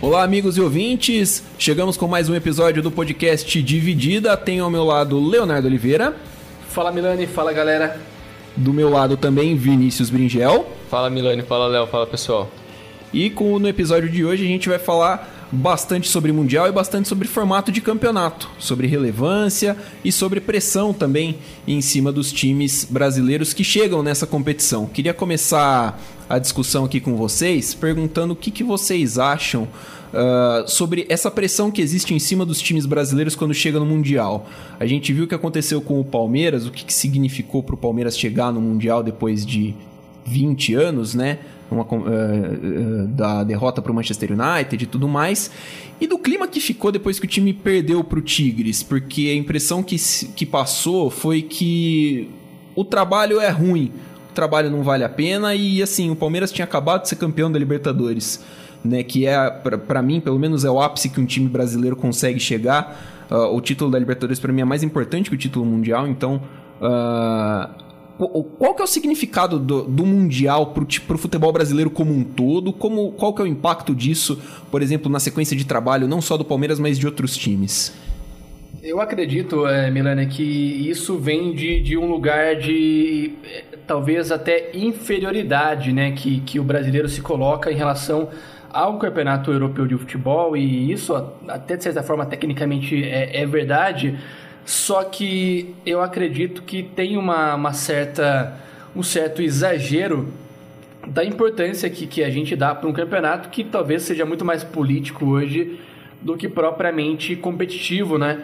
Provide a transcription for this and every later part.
Olá, amigos e ouvintes. Chegamos com mais um episódio do podcast Dividida. Tenho ao meu lado Leonardo Oliveira. Fala Milani, fala galera. Do meu lado também Vinícius Bringel. Fala Milani, fala Léo, fala pessoal. E com, no episódio de hoje a gente vai falar bastante sobre Mundial e bastante sobre formato de campeonato, sobre relevância e sobre pressão também em cima dos times brasileiros que chegam nessa competição. Queria começar a discussão aqui com vocês perguntando o que, que vocês acham Uh, sobre essa pressão que existe em cima dos times brasileiros quando chega no Mundial. A gente viu o que aconteceu com o Palmeiras, o que, que significou para o Palmeiras chegar no Mundial depois de 20 anos, né? Uma, uh, uh, da derrota para o Manchester United e tudo mais. E do clima que ficou depois que o time perdeu para o Tigres, porque a impressão que, que passou foi que o trabalho é ruim, o trabalho não vale a pena e assim, o Palmeiras tinha acabado de ser campeão da Libertadores né, que é, para mim, pelo menos é o ápice que um time brasileiro consegue chegar. Uh, o título da Libertadores, para mim, é mais importante que o título mundial, então. Uh, qual que é o significado do, do Mundial para o futebol brasileiro como um todo? Como, qual que é o impacto disso, por exemplo, na sequência de trabalho, não só do Palmeiras, mas de outros times? Eu acredito, é, Milana, que isso vem de, de um lugar de é, talvez até inferioridade né, que, que o brasileiro se coloca em relação ao campeonato europeu de futebol, e isso até de certa forma tecnicamente é, é verdade, só que eu acredito que tem uma, uma certa, um certo exagero da importância que, que a gente dá para um campeonato que talvez seja muito mais político hoje do que propriamente competitivo, né?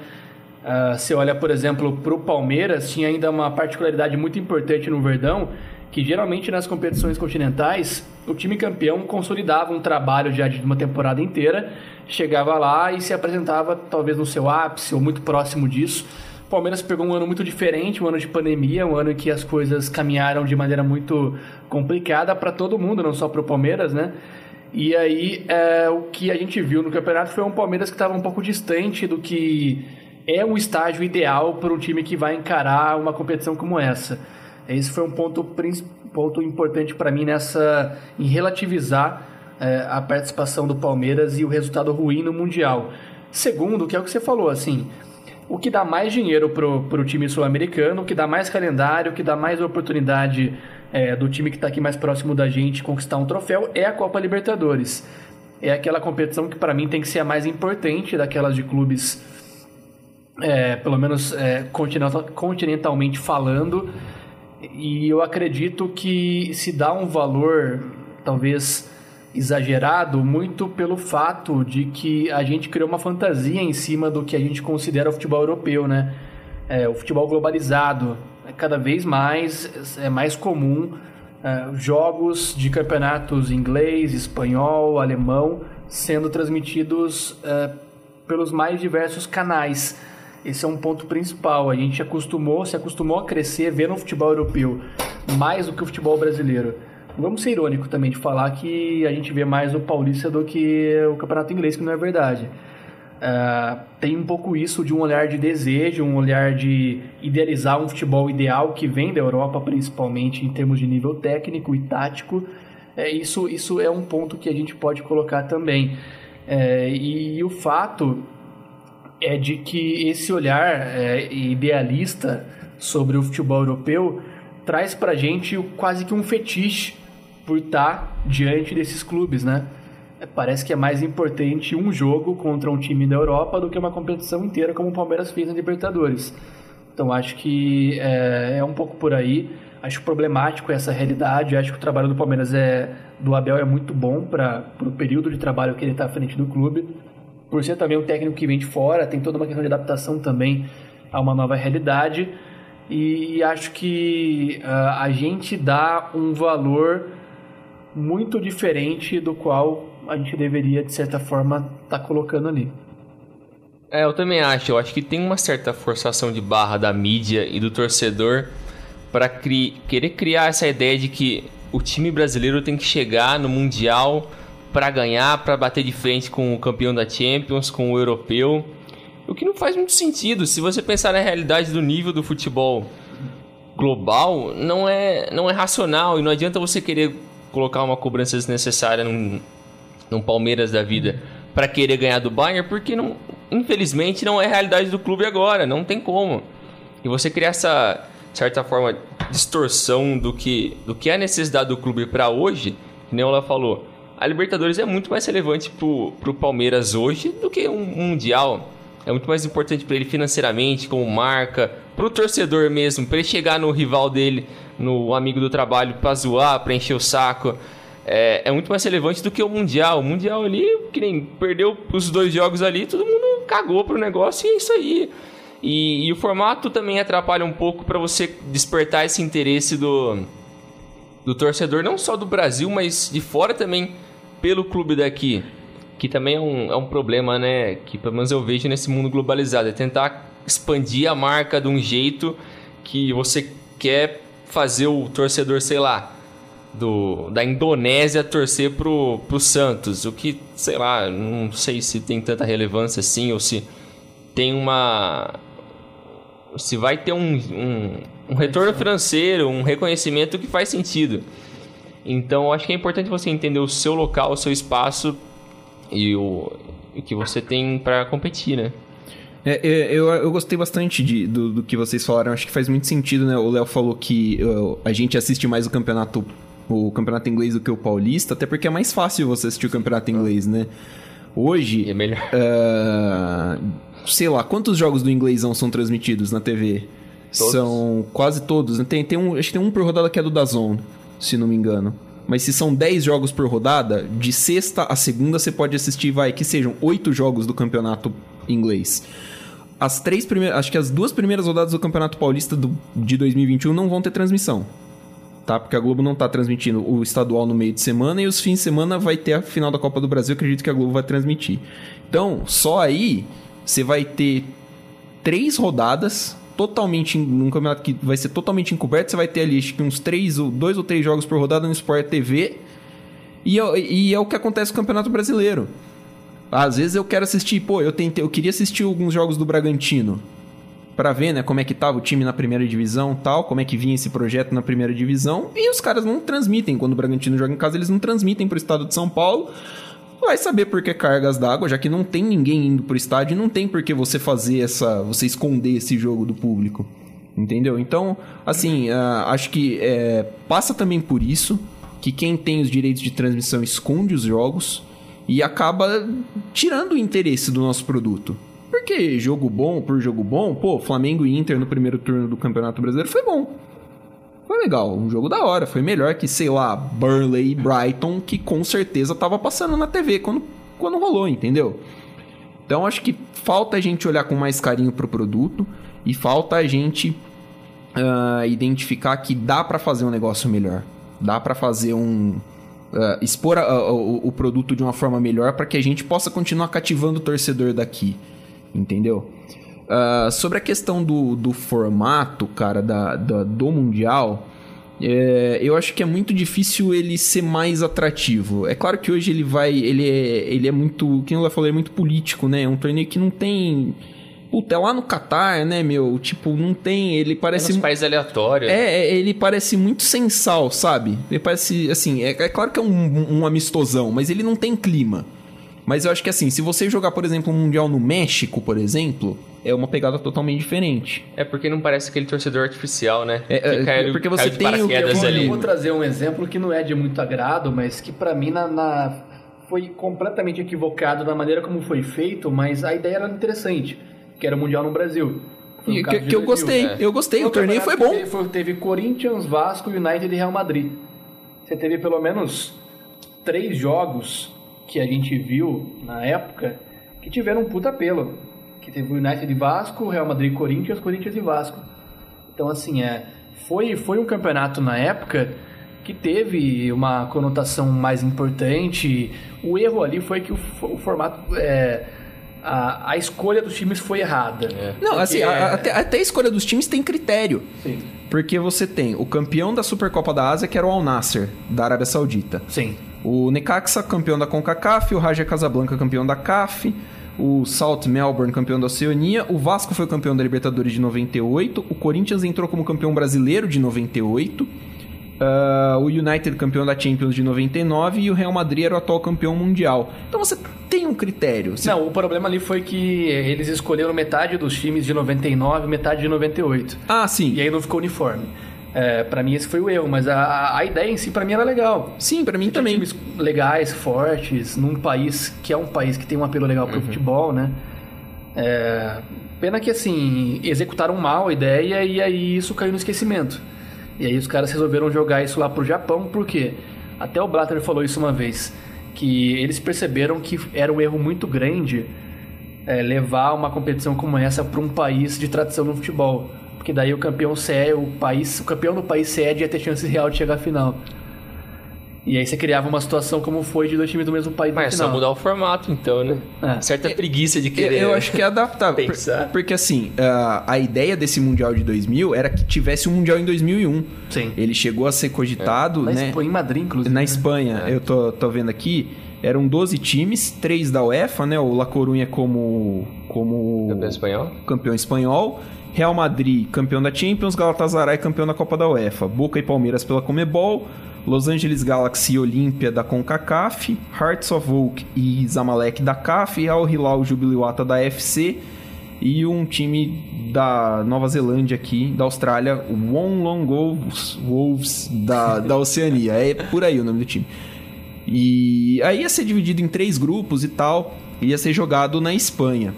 Uh, você olha, por exemplo, para o Palmeiras, tinha ainda uma particularidade muito importante no Verdão, que geralmente nas competições continentais o time campeão consolidava um trabalho já de uma temporada inteira, chegava lá e se apresentava talvez no seu ápice ou muito próximo disso. O Palmeiras pegou um ano muito diferente, um ano de pandemia, um ano em que as coisas caminharam de maneira muito complicada para todo mundo, não só para o Palmeiras, né? E aí é, o que a gente viu no campeonato foi um Palmeiras que estava um pouco distante do que é um estágio ideal para um time que vai encarar uma competição como essa. Esse foi um ponto, ponto importante para mim nessa em relativizar é, a participação do Palmeiras e o resultado ruim no Mundial. Segundo, que é o que você falou, assim, o que dá mais dinheiro pro, pro time sul-americano, o que dá mais calendário, o que dá mais oportunidade é, do time que está aqui mais próximo da gente conquistar um troféu é a Copa Libertadores. É aquela competição que para mim tem que ser a mais importante daquelas de clubes, é, pelo menos é, continental, continentalmente falando e eu acredito que se dá um valor, talvez exagerado, muito pelo fato de que a gente criou uma fantasia em cima do que a gente considera o futebol europeu, né? É, o futebol globalizado. É cada vez mais é mais comum é, jogos de campeonatos inglês, espanhol, alemão sendo transmitidos é, pelos mais diversos canais. Esse é um ponto principal. A gente acostumou, se acostumou a crescer vendo o futebol europeu mais do que o futebol brasileiro. Vamos ser irônico também de falar que a gente vê mais o paulista do que o campeonato inglês, que não é verdade. Uh, tem um pouco isso de um olhar de desejo, um olhar de idealizar um futebol ideal que vem da Europa, principalmente em termos de nível técnico e tático. É, isso, isso é um ponto que a gente pode colocar também. É, e, e o fato é de que esse olhar é, idealista sobre o futebol europeu traz pra gente quase que um fetiche por estar diante desses clubes, né? É, parece que é mais importante um jogo contra um time da Europa do que uma competição inteira como o Palmeiras fez na Libertadores. Então acho que é, é um pouco por aí. Acho problemático essa realidade. Acho que o trabalho do Palmeiras é do Abel é muito bom para o período de trabalho que ele está à frente do clube por ser também um técnico que vem de fora, tem toda uma questão de adaptação também a uma nova realidade. E acho que uh, a gente dá um valor muito diferente do qual a gente deveria, de certa forma, estar tá colocando ali. É, eu também acho. Eu acho que tem uma certa forçação de barra da mídia e do torcedor para cri querer criar essa ideia de que o time brasileiro tem que chegar no Mundial para ganhar, para bater de frente com o campeão da Champions, com o europeu. O que não faz muito sentido. Se você pensar na realidade do nível do futebol global, não é, não é racional e não adianta você querer colocar uma cobrança desnecessária num, num Palmeiras da vida para querer ganhar do Bayern, porque não, infelizmente não é a realidade do clube agora, não tem como. E você criar essa certa forma distorção do que do que é a necessidade do clube para hoje, que nem ela falou. A Libertadores é muito mais relevante pro, pro Palmeiras hoje do que um mundial. É muito mais importante para ele financeiramente, como marca, pro torcedor mesmo, para ele chegar no rival dele, no amigo do trabalho, para zoar, para encher o saco é, é, muito mais relevante do que o Mundial. O Mundial ali, que nem perdeu os dois jogos ali, todo mundo cagou pro negócio e é isso aí. E, e o formato também atrapalha um pouco para você despertar esse interesse do, do torcedor, não só do Brasil, mas de fora também, pelo clube daqui. Que também é um, é um problema, né? Que pelo menos eu vejo nesse mundo globalizado. É tentar expandir a marca de um jeito que você quer fazer o torcedor, sei lá, do, da Indonésia torcer pro, pro Santos. O que, sei lá, não sei se tem tanta relevância assim ou se tem uma. Se vai ter um, um, um retorno financeiro, um reconhecimento que faz sentido. Então, acho que é importante você entender o seu local, o seu espaço e o, o que você tem para competir, né? É, é, eu, eu gostei bastante de, do, do, que vocês falaram. Acho que faz muito sentido, né? O Léo falou que uh, a gente assiste mais o campeonato o campeonato inglês do que o paulista, até porque é mais fácil você assistir o campeonato inglês, né? Hoje. É melhor. Uh, sei lá, quantos jogos do inglêsão são transmitidos na TV? Todos. São quase todos. Né? Tem, tem um, acho que tem um por rodada que é do Dazon, se não me engano. Mas se são 10 jogos por rodada, de sexta a segunda você pode assistir, vai, que sejam 8 jogos do campeonato inglês. As três primeiras, acho que as duas primeiras rodadas do Campeonato Paulista do, de 2021 não vão ter transmissão tá? Porque a Globo não tá transmitindo o estadual no meio de semana e os fins de semana vai ter a final da Copa do Brasil, acredito que a Globo vai transmitir. Então, só aí você vai ter três rodadas totalmente num campeonato que vai ser totalmente encoberto, você vai ter ali acho que uns três ou dois ou três jogos por rodada no Sport TV. E é, e é o que acontece no Campeonato Brasileiro. Às vezes eu quero assistir, pô, eu tentei, eu queria assistir alguns jogos do Bragantino para ver, né, como é que tava o time na primeira divisão, tal, como é que vinha esse projeto na primeira divisão, e os caras não transmitem quando o Bragantino joga em casa, eles não transmitem pro estado de São Paulo. Vai saber por que cargas d'água, já que não tem ninguém indo pro estádio, não tem por que você fazer essa, você esconder esse jogo do público. Entendeu? Então, assim, uh, acho que é, passa também por isso que quem tem os direitos de transmissão esconde os jogos e acaba tirando o interesse do nosso produto. Porque jogo bom por jogo bom, pô, Flamengo e Inter no primeiro turno do Campeonato Brasileiro foi bom. Legal, um jogo da hora. Foi melhor que, sei lá, Burnley e Brighton, que com certeza tava passando na TV quando, quando rolou, entendeu? Então acho que falta a gente olhar com mais carinho pro produto e falta a gente uh, identificar que dá para fazer um negócio melhor. Dá para fazer um. Uh, expor o, o produto de uma forma melhor para que a gente possa continuar cativando o torcedor daqui entendeu? Uh, sobre a questão do, do formato, cara, da, da do Mundial, é, eu acho que é muito difícil ele ser mais atrativo. É claro que hoje ele vai. Ele é, ele é muito. Quem eu falou, é muito político, né? É um torneio que não tem. Puta, é lá no Catar, né, meu? Tipo, não tem. Ele parece. É nos países aleatórios. É, é, ele parece muito sensal, sabe? Ele parece. Assim, é, é claro que é um, um amistosão, mas ele não tem clima. Mas eu acho que assim, se você jogar, por exemplo, um Mundial no México, por exemplo, é uma pegada totalmente diferente. É porque não parece aquele torcedor artificial, né? É, é caiu, porque você tem o eu vou, ali. Eu vou trazer um exemplo que não é de muito agrado, mas que para mim na, na, foi completamente equivocado na maneira como foi feito, mas a ideia era interessante, que era o Mundial no Brasil. Que, que, que eu gostei, é. eu gostei, o, o torneio foi bom. Teve, teve Corinthians, Vasco, United e Real Madrid. Você teve pelo menos três jogos que a gente viu na época que tiveram um puta apelo. Que teve o United e Vasco, Real Madrid e Corinthians, Corinthians e Vasco. Então, assim, é, foi, foi um campeonato na época que teve uma conotação mais importante. O erro ali foi que o, o formato. É, a, a escolha dos times foi errada. Não, assim, a- a- até, até a escolha dos times tem critério. Sim. Porque você tem o campeão da Supercopa da Ásia, que era o Al Nasser, da Arábia Saudita. Sim. O Necaxa, campeão da CONCACAF, o Raja Casablanca, campeão da CAF, o Salt Melbourne, campeão da Oceania, o Vasco foi campeão da Libertadores de 98, o Corinthians entrou como campeão brasileiro de 98, ah, o United campeão da Champions de 99 e o Real Madrid era o atual campeão mundial. Então você tem um critério. Você- Não, o problema ali foi que eles escolheram metade dos times de 99 e metade de 98. Ah, sim. E aí não ficou uniforme. É, para mim esse foi o erro, mas a, a ideia em si pra mim era legal. Sim, pra mim também. times legais, fortes, num país que é um país que tem um apelo legal pro futebol, né? É, pena que assim, executaram mal a ideia e aí isso caiu no esquecimento. E aí os caras resolveram jogar isso lá pro Japão, porque até o Blatter falou isso uma vez, que eles perceberam que era um erro muito grande é, levar uma competição como essa para um país de tradição no futebol. Porque daí o campeão sede, o país, o campeão do país sede ia ter chance real de chegar à final. E aí você criava uma situação como foi de dois times do mesmo país Mas é só mudar o formato, então, né? É. Certa preguiça de querer. eu acho que é adaptável. por- Pensar. Porque assim, a, a ideia desse Mundial de 2000 era que tivesse um Mundial em 2001. Sim. Ele chegou a ser cogitado, Na né? Espanha, em Madrid, inclusive. Na né? Espanha, eu tô, tô vendo aqui, eram 12 times, três da UEFA, né? O La Coruña como, como Campeão espanhol? campeão espanhol, Real Madrid campeão da Champions, Galatasaray campeão da Copa da UEFA, Boca e Palmeiras pela Comebol, Los Angeles Galaxy e Olímpia da CONCACAF, Hearts of Oak e Zamalek da CAF, Al Hilal Jubiluata da FC e um time da Nova Zelândia aqui, da Austrália, o Wollongong Wolves, Wolves da, da Oceania. É por aí o nome do time. E aí ia ser dividido em três grupos e tal, ia ser jogado na Espanha.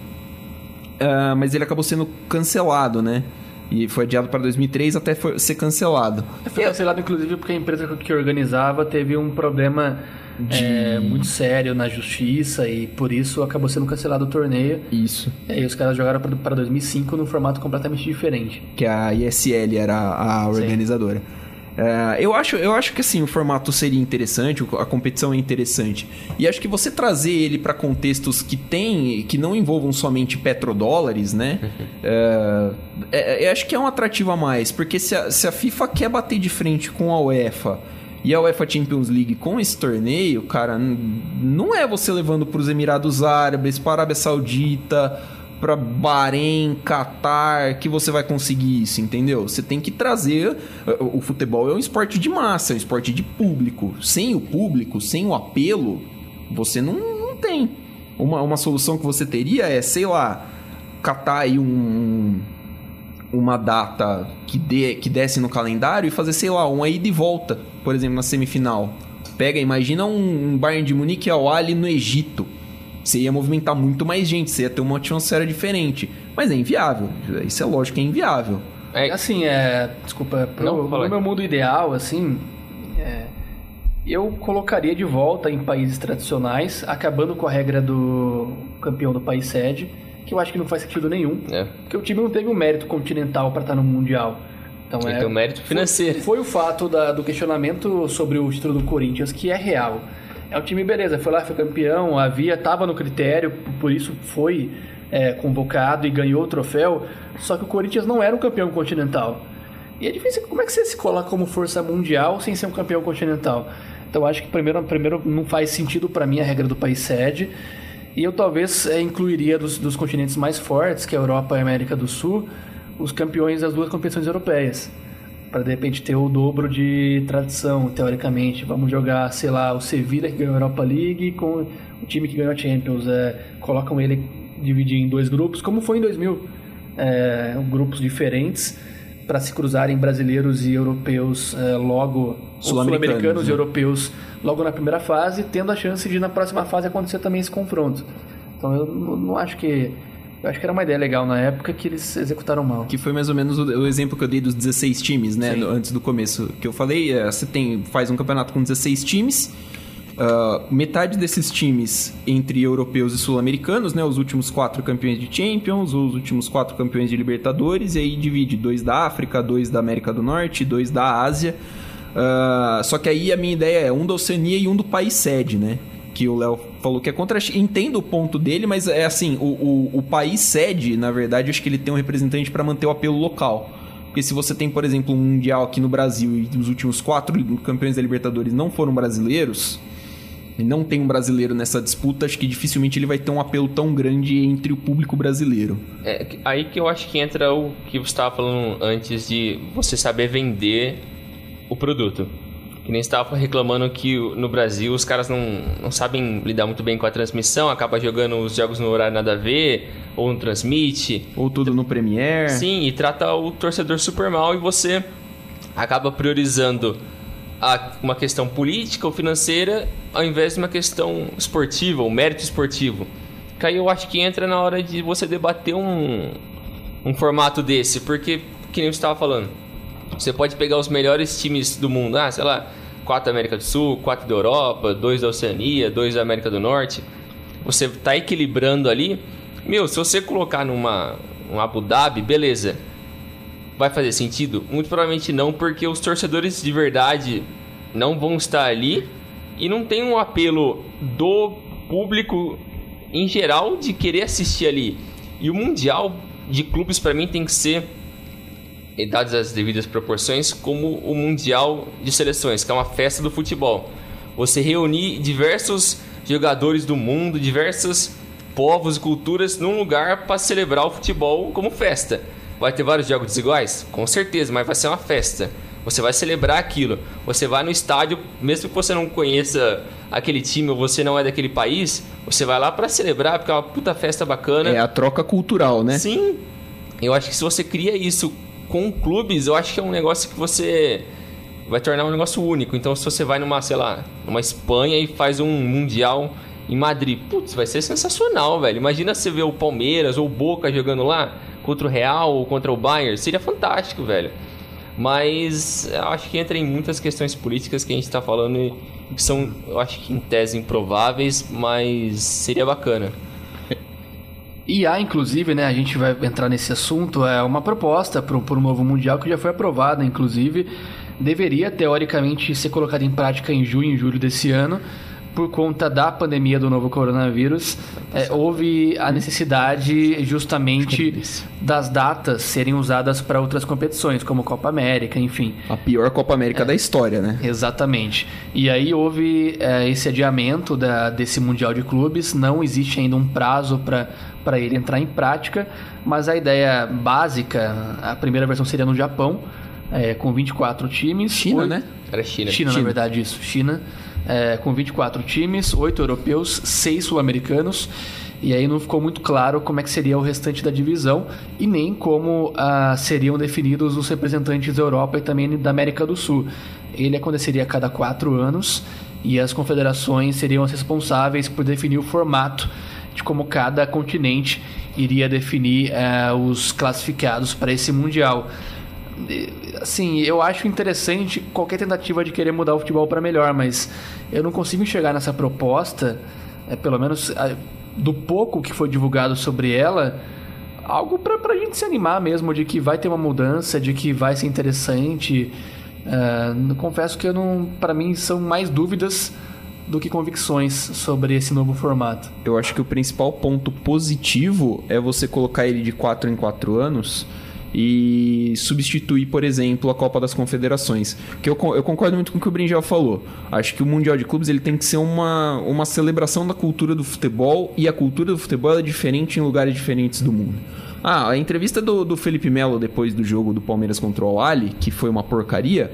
Ah, mas ele acabou sendo cancelado, né? E foi adiado para 2003 até ser cancelado. Foi cancelado, inclusive, porque a empresa que organizava teve um problema é, muito sério na justiça e por isso acabou sendo cancelado o torneio. Isso. E aí os caras jogaram para 2005 num formato completamente diferente. Que a ISL era a organizadora. É, eu, acho, eu acho que assim, o formato seria interessante, a competição é interessante. E acho que você trazer ele para contextos que tem, que não envolvam somente petrodólares, né? é, é, eu acho que é um atrativo a mais, porque se a, se a FIFA quer bater de frente com a UEFA e a UEFA Champions League com esse torneio, cara, não é você levando para os Emirados Árabes, para a Arábia Saudita, para Bahrein, Catar, que você vai conseguir isso, entendeu? Você tem que trazer. O o futebol é um esporte de massa, é um esporte de público. Sem o público, sem o apelo, você não, não tem. Uma, uma solução que você teria é, sei lá, catar aí um, uma data que, dê, que desce no calendário e fazer, sei lá, uma ida e volta, por exemplo, na semifinal. Pega, imagina um, um Bayern de Munique ao Ali no Egito. Você ia movimentar muito mais gente, você ia ter uma atmosfera diferente. Mas é inviável. Isso é lógico que é inviável. É, Assim, é. Desculpa, pro, Não, no meu mundo ideal, assim. é, eu colocaria de volta em países tradicionais, acabando com a regra do campeão do país sede, que eu acho que não faz sentido nenhum. é. Porque o time não teve um mérito continental para estar no Mundial. Então Ele é. tem um mérito financeiro. Foi, foi o fato da- do questionamento sobre o título do Corinthians que é real. É o time, beleza, foi lá, foi campeão, havia, tava no critério, por isso foi é, convocado e ganhou o troféu. Só que o Corinthians não era um campeão continental. E é difícil, como é que você se cola como força mundial sem ser um campeão continental? Então acho que primeiro, primeiro não faz sentido para mim a regra do país sede. E eu talvez é, incluiria dos, dos continentes mais fortes, que é a Europa e a América do Sul, os campeões das duas competições europeias. Para de repente ter o dobro de tradição, teoricamente. Vamos jogar, sei lá, o Sevilla que ganhou a Europa League com o time que ganhou a Champions. É, colocam ele dividir em dois grupos, como foi em 2000. É, grupos diferentes para se cruzarem brasileiros e europeus é, logo, Sul-americanos, sul-americanos e né? europeus logo na primeira fase, tendo a chance de na próxima fase acontecer também esse confronto. Então eu não acho que. Eu acho que era uma ideia legal na época que eles executaram mal. Que foi mais ou menos o, o exemplo que eu dei dos 16 times, né? Antes do começo. Que eu falei, é, você tem, faz um campeonato com 16 times. ah, metade desses times entre europeus e sul-americanos, né? Os últimos quatro campeões de Champions, os últimos quatro campeões de Libertadores, e aí divide dois da África, dois da América do Norte, dois da Ásia. Ah, só que aí a minha ideia é um da Oceania e um do país sede, né? Que o Léo falou que é contra a China. Entendo o ponto dele, mas é assim, o, o, o país sede, na verdade, acho que ele tem um representante para manter o apelo local. Porque se você tem, por exemplo, um Mundial aqui no Brasil e os últimos quatro campeões da Libertadores não foram brasileiros, e não tem um brasileiro nessa disputa, acho que dificilmente ele vai ter um apelo tão grande entre o público brasileiro. É aí que eu acho que entra o que você estava falando antes de você saber vender o produto. Que nem estava reclamando que no Brasil os caras não, não sabem lidar muito bem com a transmissão, acaba jogando os jogos no horário nada a ver, ou não transmite. Ou tudo no Premiere. Sim, e trata o torcedor super mal e você acaba priorizando a, uma questão política ou financeira ao invés de uma questão esportiva, ou mérito esportivo. Que aí eu acho que entra na hora de você debater um, um formato desse, porque, que nem você estava falando, você pode pegar os melhores times do mundo, ah, sei lá, quatro da América do Sul, quatro da Europa, dois da Oceania, dois da América do Norte. Você está equilibrando ali. Meu, se você colocar numa um Abu Dhabi, beleza. Vai fazer sentido? Muito provavelmente não, porque os torcedores de verdade não vão estar ali e não tem um apelo do público em geral de querer assistir ali. E o Mundial de clubes para mim tem que ser dadas as devidas proporções, como o Mundial de Seleções, que é uma festa do futebol. Você reunir diversos jogadores do mundo, diversos povos e culturas num lugar para celebrar o futebol como festa. Vai ter vários jogos desiguais? Com certeza, mas vai ser uma festa. Você vai celebrar aquilo. Você vai no estádio, mesmo que você não conheça aquele time ou você não é daquele país, você vai lá para celebrar, porque é uma puta festa bacana. É a troca cultural, né? Sim. Eu acho que se você cria isso com clubes, eu acho que é um negócio que você vai tornar um negócio único. Então, se você vai numa, sei lá, numa Espanha e faz um mundial em Madrid, putz, vai ser sensacional, velho. Imagina você ver o Palmeiras ou o Boca jogando lá contra o Real ou contra o Bayern, seria fantástico, velho. Mas eu acho que entra em muitas questões políticas que a gente está falando e que são, eu acho que em tese improváveis, mas seria bacana. E inclusive, né, a gente vai entrar nesse assunto, é uma proposta para um novo Mundial que já foi aprovada, inclusive, deveria teoricamente ser colocada em prática em junho e julho desse ano, por conta da pandemia do novo coronavírus, é, houve a necessidade justamente das datas serem usadas para outras competições, como Copa América, enfim. A pior Copa América é, da história, né? Exatamente. E aí houve é, esse adiamento da, desse Mundial de Clubes, não existe ainda um prazo para para ele entrar em prática, mas a ideia básica, a primeira versão seria no Japão, é, com 24 times. China, 8... né? Era China. China, China, na verdade, isso. China, é, com 24 times, 8 europeus, 6 sul-americanos. E aí não ficou muito claro como é que seria o restante da divisão e nem como ah, seriam definidos os representantes da Europa e também da América do Sul. Ele aconteceria a cada quatro anos e as confederações seriam as responsáveis por definir o formato de como cada continente iria definir uh, os classificados para esse mundial. Assim, eu acho interessante qualquer tentativa de querer mudar o futebol para melhor, mas eu não consigo enxergar nessa proposta, é, pelo menos do pouco que foi divulgado sobre ela, algo para a gente se animar mesmo de que vai ter uma mudança, de que vai ser interessante. Uh, confesso que eu não, para mim são mais dúvidas do que convicções sobre esse novo formato. Eu acho que o principal ponto positivo é você colocar ele de 4 em 4 anos e substituir, por exemplo, a Copa das Confederações. Que eu, eu concordo muito com o que o Brinjal falou. Acho que o Mundial de Clubes ele tem que ser uma, uma celebração da cultura do futebol e a cultura do futebol é diferente em lugares diferentes do mundo. Ah, a entrevista do, do Felipe Melo depois do jogo do Palmeiras contra o Ali, que foi uma porcaria,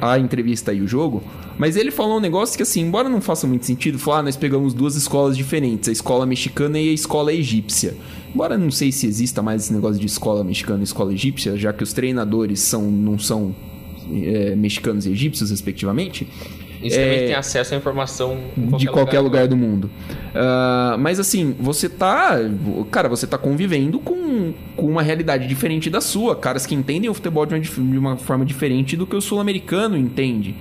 a entrevista e o jogo, mas ele falou um negócio que, assim, embora não faça muito sentido, falar, ah, nós pegamos duas escolas diferentes, a escola mexicana e a escola egípcia. Embora não sei se exista mais esse negócio de escola mexicana e escola egípcia, já que os treinadores são, não são é, mexicanos e egípcios, respectivamente. Isso é, também tem acesso à informação qualquer de qualquer lugar, lugar do mundo. Uh, mas assim, você tá. Cara, você tá convivendo com, com uma realidade diferente da sua. Caras que entendem o futebol de uma, de uma forma diferente do que o sul-americano entende.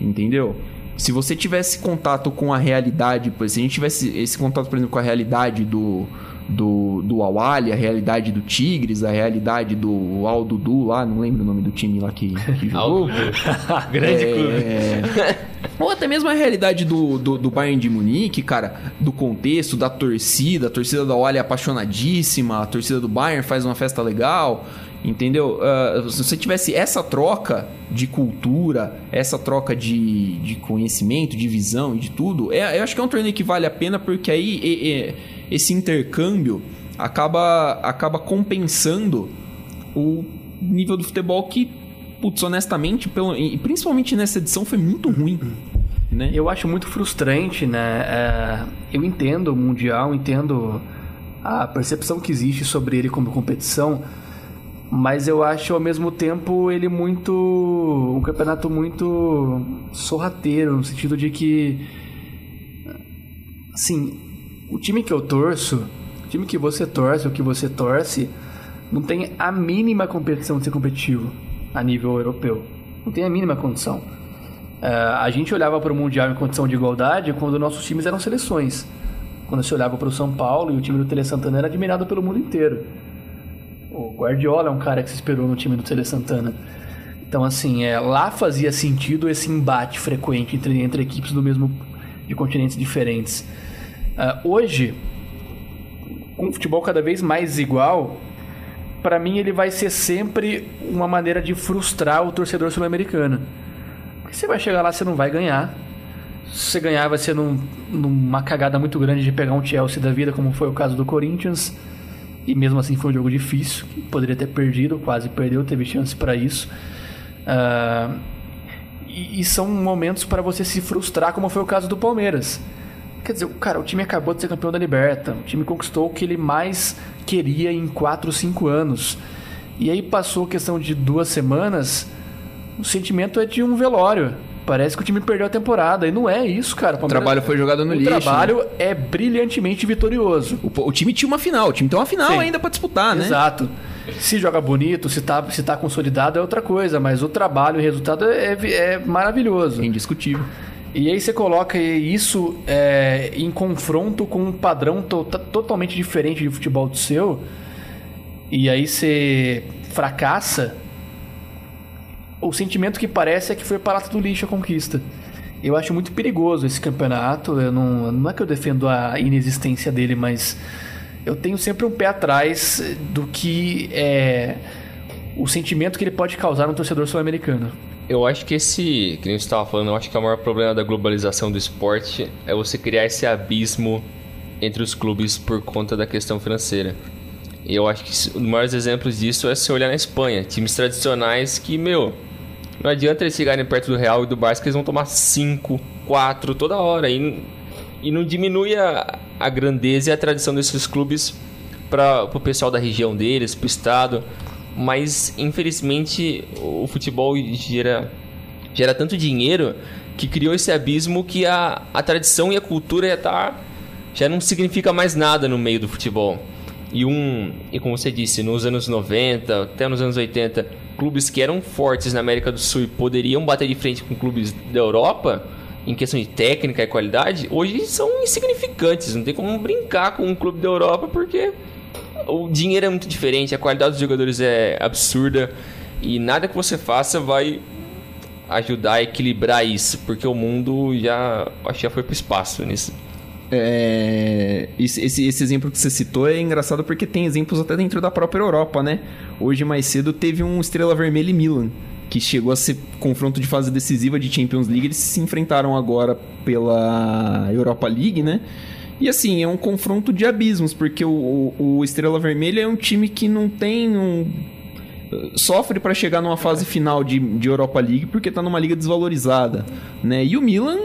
Entendeu? se você tivesse contato com a realidade, se a gente tivesse esse contato, por exemplo, com a realidade do, do, do Awali, a realidade do Tigres, a realidade do Aldudu lá, não lembro o nome do time lá que, que jogou. Grande É, clube. Ou até mesmo a realidade do, do, do Bayern de Munique, cara, do contexto, da torcida. A torcida da Awali é apaixonadíssima, a torcida do Bayern faz uma festa legal, entendeu? Ah, se você tivesse essa troca de cultura, essa troca de, de conhecimento, de visão e de tudo, é, eu acho que é um torneio que vale a pena porque aí e- e- esse intercâmbio acaba, acaba compensando o nível do futebol que, putz, honestamente, pelo, e principalmente nessa edição, foi muito ruim. Né? Eu acho muito frustrante, né? É, eu entendo o Mundial, entendo a percepção que existe sobre ele como competição, mas eu acho ao mesmo tempo ele muito. um campeonato muito sorrateiro, no sentido de que. Assim, o time que eu torço, o time que você torce, o que você torce, não tem a mínima competição de ser competitivo a nível europeu. Não tem a mínima condição. É, a gente olhava para o Mundial em condição de igualdade quando nossos times eram seleções. Quando você olhava para o São Paulo e o time do Tele Santana era admirado pelo mundo inteiro. O Guardiola é um cara que se esperou no time do Tele Santana. Então, assim, é, lá fazia sentido esse embate frequente entre, entre equipes do mesmo de continentes diferentes. Ah, hoje, com o futebol cada vez mais igual, para mim ele vai ser sempre uma maneira de frustrar o torcedor sul-americano. Você vai chegar lá, você não vai ganhar. Se você ganhar, vai ser num- numa cagada muito grande de pegar um Chelsea da vida, como foi o caso do Corinthians. E mesmo assim foi um jogo difícil, poderia ter perdido, quase perdeu, teve chance para isso. Ah, e, e são momentos para você se frustrar, como foi o caso do Palmeiras. Quer dizer, cara, o time acabou de ser campeão da Liberta, o time conquistou o que ele mais queria em 4, 5 anos. E aí passou questão de duas semanas, o sentimento é de um velório. Parece que o time perdeu a temporada. E não é isso, cara. O trabalho foi jogado no o lixo. né? trabalho é brilhantemente vitorioso. O, o time tinha uma final, o time tem uma final Sim. ainda pra disputar, né? Exato. Se joga bonito, se tá, se tá consolidado é outra coisa, mas o trabalho e o resultado é, é maravilhoso. É indiscutível. E aí você coloca isso é, em confronto com um padrão to- totalmente diferente de futebol do seu, e aí você fracassa, o sentimento que parece é que foi para do lixo a conquista. Eu acho muito perigoso esse campeonato. Eu não, não é que eu defendo a inexistência dele, mas eu tenho sempre um pé atrás do que é o sentimento que ele pode causar no torcedor sul-americano. Eu acho que esse, que a gente estava falando, eu acho que é o maior problema da globalização do esporte é você criar esse abismo entre os clubes por conta da questão financeira. E eu acho que um dos maiores exemplos disso é se olhar na Espanha, times tradicionais que, meu, não adianta eles chegarem perto do Real e do Barça que eles vão tomar 5, 4 toda hora e, e não diminui a, a grandeza e a tradição desses clubes para o pessoal da região deles, para o estado mas infelizmente o futebol gera, gera tanto dinheiro que criou esse abismo que a, a tradição e a cultura já, tá, já não significa mais nada no meio do futebol. E, um, e como você disse, nos anos 90, até nos anos 80, clubes que eram fortes na América do Sul e poderiam bater de frente com clubes da Europa, em questão de técnica e qualidade, hoje são insignificantes. Não tem como brincar com um clube da Europa porque o dinheiro é muito diferente, a qualidade dos jogadores é absurda e nada que você faça vai ajudar a equilibrar isso, porque o mundo já acho que já foi pro espaço nisso. É, esse, esse, exemplo que você citou é engraçado porque tem exemplos até dentro da própria Europa, né? Hoje, mais cedo, teve um Estrela Vermelha e Milan, que chegou a ser confronto de fase decisiva de Champions League. Eles se enfrentaram agora pela Europa League, né? E assim, é um confronto de abismos, porque o, o, o Estrela Vermelha é um time que não tem um. Sofre para chegar numa fase final de, de Europa League porque tá numa liga desvalorizada, né? E o Milan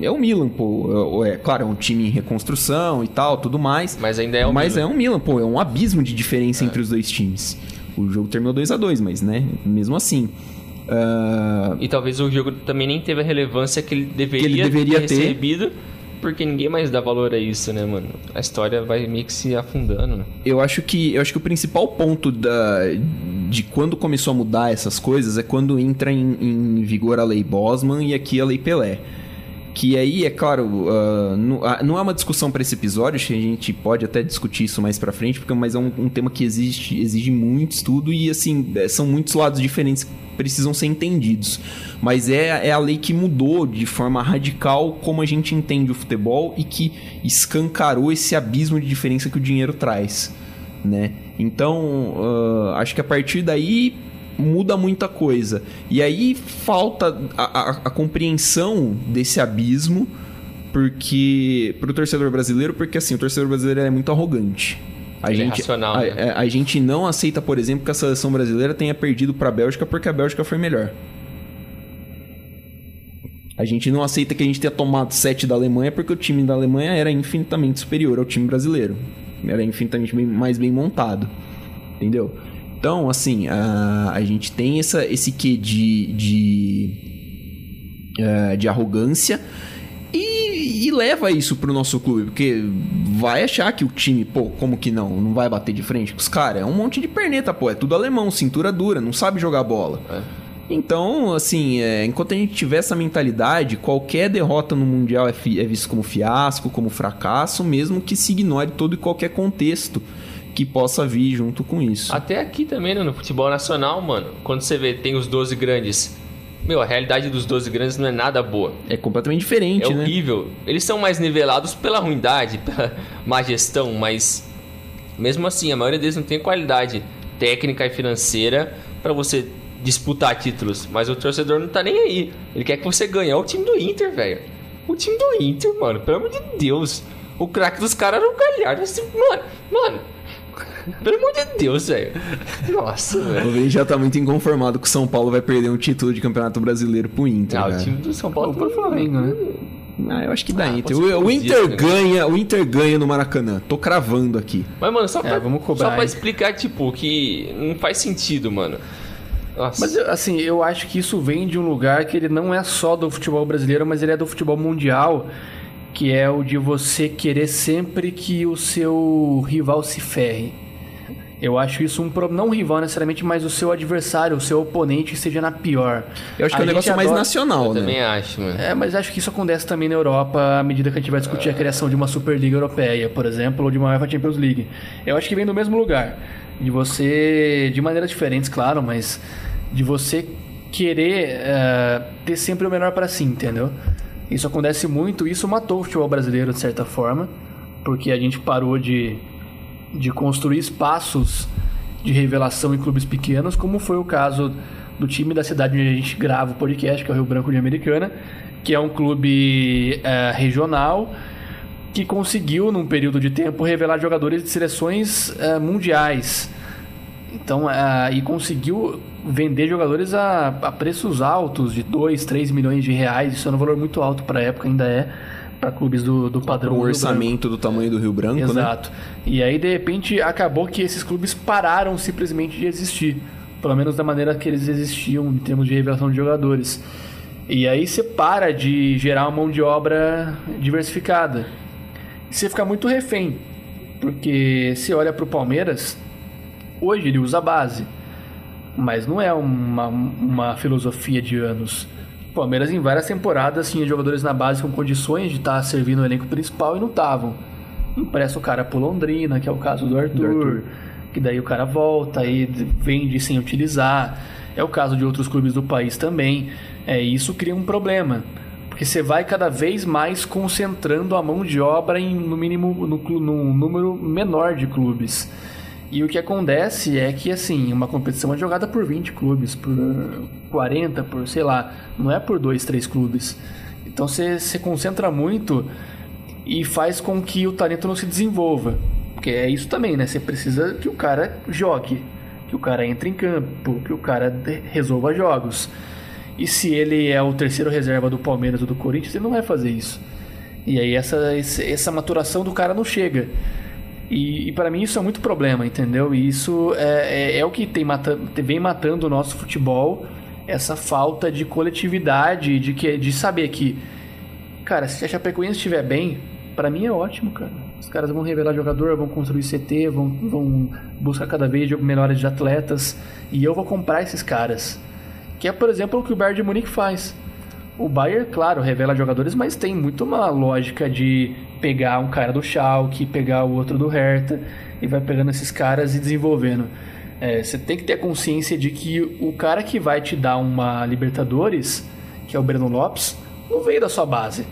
é o Milan, pô. É, é, claro, é um time em reconstrução e tal, tudo mais. Mas ainda é o Mas Milan. é um Milan, pô. É um abismo de diferença entre os dois times. O jogo terminou 2 a 2 mas, né? Mesmo assim. ah, E talvez o jogo também nem teve a relevância que ele deveria, Que ele deveria ter. recebido, porque ninguém mais dá valor a isso, né, mano? A história vai meio que se afundando, né? eu acho que eu acho que o principal ponto da, de quando começou a mudar essas coisas é quando entra em, em vigor a lei Bosman e aqui a lei Pelé. Que aí, é claro, uh, não, uh, não, é uma discussão para esse episódio, a gente pode até discutir isso mais para frente, porque mas é um, um, tema que existe, exige muito estudo e assim, é, são muitos lados diferentes que precisam ser entendidos. Mas é, é a lei que mudou de forma radical como a gente entende o futebol e que escancarou esse abismo de diferença que o dinheiro traz, né? Então, uh, acho que a partir daí muda muita coisa. E aí falta a, a, a compreensão desse abismo porque pro torcedor brasileiro, porque assim, o torcedor brasileiro é muito arrogante. A Ele é gente, é racional, a, né? a, a, gente não aceita, por exemplo, que a seleção brasileira tenha perdido para a Bélgica porque a Bélgica foi melhor. A gente não aceita que a gente tenha tomado 7 da Alemanha porque o time da Alemanha era infinitamente superior ao time brasileiro. Era infinitamente bem, mais bem montado. Entendeu? Então, assim, a, a gente tem essa, esse quê de, de, uh, de arrogância e, e, leva isso pro nosso clube, porque vai achar que o time, pô, como que não? Não vai bater de frente com os caras? É um monte de perneta, pô, é tudo alemão, cintura dura, não sabe jogar bola. É. Então, assim, é, enquanto a gente tiver essa mentalidade, qualquer derrota no Mundial é, é visto como fiasco, como fracasso, mesmo que se ignore todo e qualquer contexto que possa vir junto com isso. Até aqui também, né, no futebol nacional, mano, quando você vê, tem os 12 grandes. Meu, a realidade dos 12 grandes não é nada boa. É completamente diferente, é né? É horrível. Eles são mais nivelados pela ruindade, pela má gestão, mas mesmo assim, a maioria deles não tem qualidade técnica e financeira para você disputar títulos. Mas o torcedor não tá nem aí. Ele quer que você ganhe. É o time do Inter, velho. O time do Inter, mano. Pelo amor de Deus. O craque dos caras era o Galhardo. Assim, mano, mano. Pelo amor de Deus, velho. Nossa, velho. O Vini já tá muito inconformado que o São Paulo vai perder um título de campeonato brasileiro pro Inter. Ah, o time do São Paulo pro Flamengo, né? Ah, eu acho que dá ah, Inter. O, o Inter né? ganha, o Inter ganha no Maracanã. Tô cravando aqui. Mas, mano, só pra, é, vamos cobrar, só pra explicar, tipo, que não faz sentido, mano. Nossa. Mas, assim, eu acho que isso vem de um lugar que ele não é só do futebol brasileiro, mas ele é do futebol mundial que é o de você querer sempre que o seu rival se ferre. Eu acho isso um problema, não rival necessariamente, mas o seu adversário, o seu oponente esteja na pior. Eu acho que é um negócio adora... mais nacional, eu né? também acho, mano. É, mas acho que isso acontece também na Europa à medida que a gente vai discutir a criação de uma Superliga Europeia, por exemplo, ou de uma UEFA Champions League. Eu acho que vem do mesmo lugar. De você, de maneiras diferentes, claro, mas de você querer uh, ter sempre o melhor para si, entendeu? Isso acontece muito, isso matou o futebol brasileiro de certa forma, porque a gente parou de, de construir espaços de revelação em clubes pequenos, como foi o caso do time da cidade onde a gente grava o podcast, que é o Rio Branco de Americana, que é um clube é, regional que conseguiu, num período de tempo, revelar jogadores de seleções é, mundiais. Então, é, e conseguiu vender jogadores a, a preços altos, de 2, 3 milhões de reais. Isso é um valor muito alto para a época, ainda é para clubes do, do padrão. O orçamento do, do tamanho do Rio Branco, Exato. né? Exato. E aí, de repente, acabou que esses clubes pararam simplesmente de existir. Pelo menos da maneira que eles existiam em termos de revelação de jogadores. E aí você para de gerar uma mão de obra diversificada. E você fica muito refém. Porque se olha para o Palmeiras, hoje ele usa a base mas não é uma, uma filosofia de anos. O Palmeiras, em várias temporadas, tinha jogadores na base com condições de estar tá servindo o elenco principal e não estavam. Empresta o cara pro Londrina, que é o caso do Arthur, do Arthur, que daí o cara volta e vende sem utilizar. É o caso de outros clubes do país também. É, isso cria um problema. Porque você vai cada vez mais concentrando a mão de obra em, no mínimo, no, no número menor de clubes. E o que acontece é que, assim, uma competição é jogada por 20 clubes, por 40, por sei lá, não é por 2, 3 clubes. Então você se concentra muito e faz com que o talento não se desenvolva. Porque é isso também, né? Você precisa que o cara jogue, que o cara entre em campo, que o cara resolva jogos. E se ele é o terceiro reserva do Palmeiras ou do Corinthians, ele não vai fazer isso. E aí essa, essa maturação do cara não chega. E, e para mim isso é muito problema, entendeu? E isso é, é, é o que tem vem matando o nosso futebol, essa falta de coletividade, de, que, de saber que, cara, se a Chapecoense estiver bem, para mim é ótimo, cara. Os caras vão revelar jogador, vão construir CT, vão, vão buscar cada vez melhores de atletas, e eu vou comprar esses caras. Que é, por exemplo, o que o Bayern de Munique faz. O Bayern, claro, revela jogadores, mas tem muito uma lógica de pegar um cara do Schalke, pegar o outro do Hertha e vai pegando esses caras e desenvolvendo. É, você tem que ter consciência de que o cara que vai te dar uma Libertadores, que é o Breno Lopes, não veio da sua base.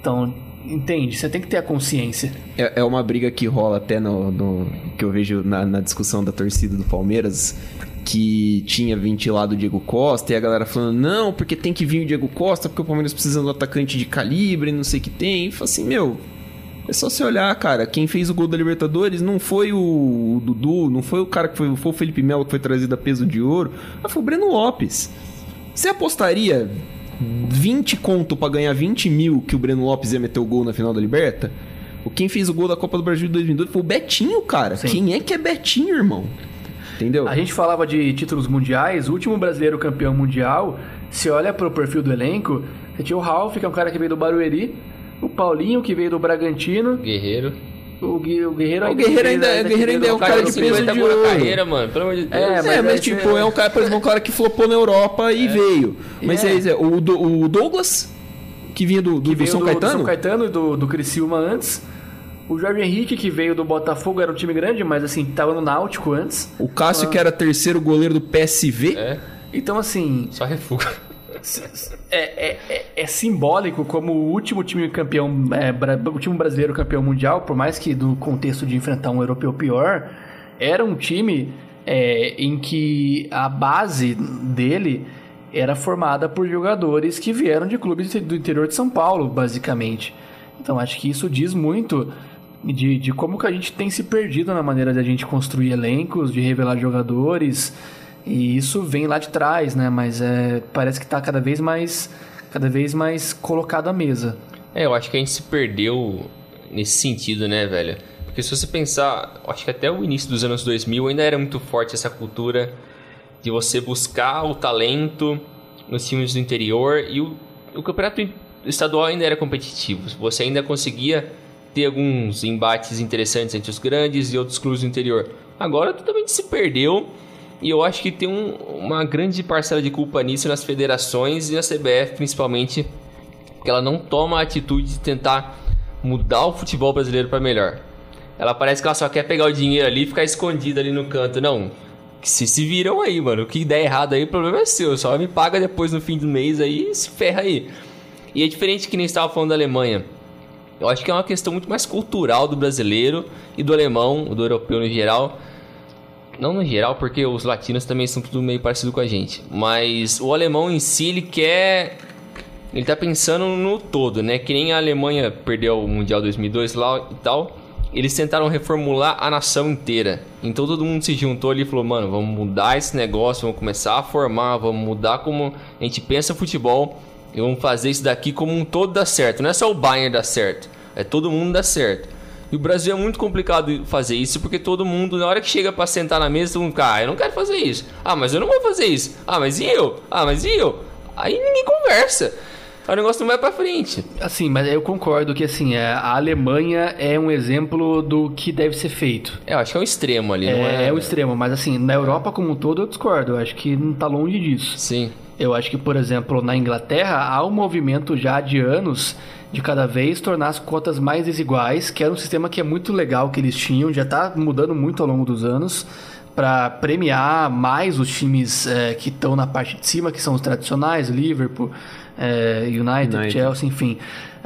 Então, entende? Você tem que ter a consciência. É, é uma briga que rola até no, no que eu vejo na, na discussão da torcida do Palmeiras, que tinha ventilado o Diego Costa e a galera falando, não, porque tem que vir o Diego Costa, porque o Palmeiras precisa de um atacante de calibre, não sei o que tem. E fala assim, meu, é só você olhar, cara, quem fez o gol da Libertadores não foi o Dudu, não foi o cara que foi, foi o Felipe Melo que foi trazido a peso de ouro, mas foi o Breno Lopes. Você apostaria 20 conto para ganhar 20 mil que o Breno Lopes ia meter o gol na final da Liberta? O quem fez o gol da Copa do Brasil de 2002 foi o Betinho, cara. Sim. Quem é que é Betinho, irmão? Entendeu? A gente falava de títulos mundiais, o último brasileiro campeão mundial, se olha pro perfil do elenco, você tinha o Ralf, que é um cara que veio do Barueri, o Paulinho, que veio do Bragantino, Guerreiro. o, Gui- o Guerreiro O Guerreiro ainda- o Guerreiro ainda é um cara de peso tá de ouro. carreira, mano. Pelo amor de Deus. É, É, mas mas, aí tipo, você- é um cara, por exemplo, um cara que flopou na Europa e veio. Mas É. é. o, Do- o Douglas, que vinha do, do, que do veio São do, Caetano, do São Caetano e do, do Criciúma antes. O Jorge Henrique, que veio do Botafogo, era um time grande, mas assim, tava no Náutico antes. o Cássio, que era terceiro goleiro do PSV. É, Então, assim, só refuga. é, é, é- é simbólico como o último time campeão, é, bra- o último brasileiro campeão mundial, por mais que do contexto de enfrentar um europeu pior, era um time é, em que a base dele era formada por jogadores que vieram de clubes do interior de São Paulo, basicamente. Então acho que isso diz muito de, de como que a gente tem se perdido na maneira de a gente construir elencos, de revelar jogadores. E isso vem lá de trás, né? Mas é, parece que tá cada vez mais cada vez mais colocado à mesa. É, eu acho que a gente se perdeu nesse sentido, né, velho? Porque se você pensar, acho que até o início dos anos 2000 ainda era muito forte essa cultura de você buscar o talento nos times do interior e o, o campeonato estadual ainda era competitivo. Você ainda conseguia ter alguns embates interessantes entre os grandes e outros clubes do interior. Agora totalmente se perdeu e eu acho que tem um- uma grande parcela de culpa nisso nas federações e na CBF principalmente que ela não toma a atitude de tentar mudar o futebol brasileiro para melhor. Ela parece que ela só quer pegar o dinheiro ali e ficar escondida ali no canto. Não, se se viram aí, mano. Que der errado aí, o problema é seu. Só me paga depois no fim do mês aí e se ferra aí. E é diferente que nem estava falando da Alemanha. Eu acho que é uma questão muito mais cultural do brasileiro e do alemão, do europeu no geral. Não no geral, porque os latinos também são tudo meio parecido com a gente. Mas o alemão em si, ele quer ele tá pensando no todo, né? Que nem a Alemanha perdeu o Mundial 2002 lá e tal. Eles tentaram reformular a nação inteira. Então todo mundo se juntou ali e falou: mano, vamos mudar esse negócio, vamos começar a formar, vamos mudar como a gente pensa futebol e vamos fazer isso daqui como um todo dar certo. Não é só o Bayern dar certo, é todo mundo dar certo. E o Brasil é muito complicado fazer isso porque todo mundo, na hora que chega pra sentar na mesa, todo mundo fica: ah, eu não quero fazer isso. Ah, mas eu não vou fazer isso. Ah, mas e eu? Ah, mas e eu? Aí ninguém conversa. Aí o negócio não vai pra frente. Assim, mas eu concordo que assim, é, a Alemanha é um exemplo do que deve ser feito. É, eu acho que é o extremo ali, não É, é? é o extremo, mas assim, na Europa como um todo eu discordo. Eu acho que não tá longe disso. Sim. Eu acho que, por exemplo, na Inglaterra há um movimento já de anos de cada vez tornar as cotas mais desiguais, que era um sistema que é muito legal que eles tinham, já está mudando muito ao longo dos anos, para premiar mais os times eh, que estão na parte de cima, que são os tradicionais, Liverpool, eh, United, United. Chelsea, enfim.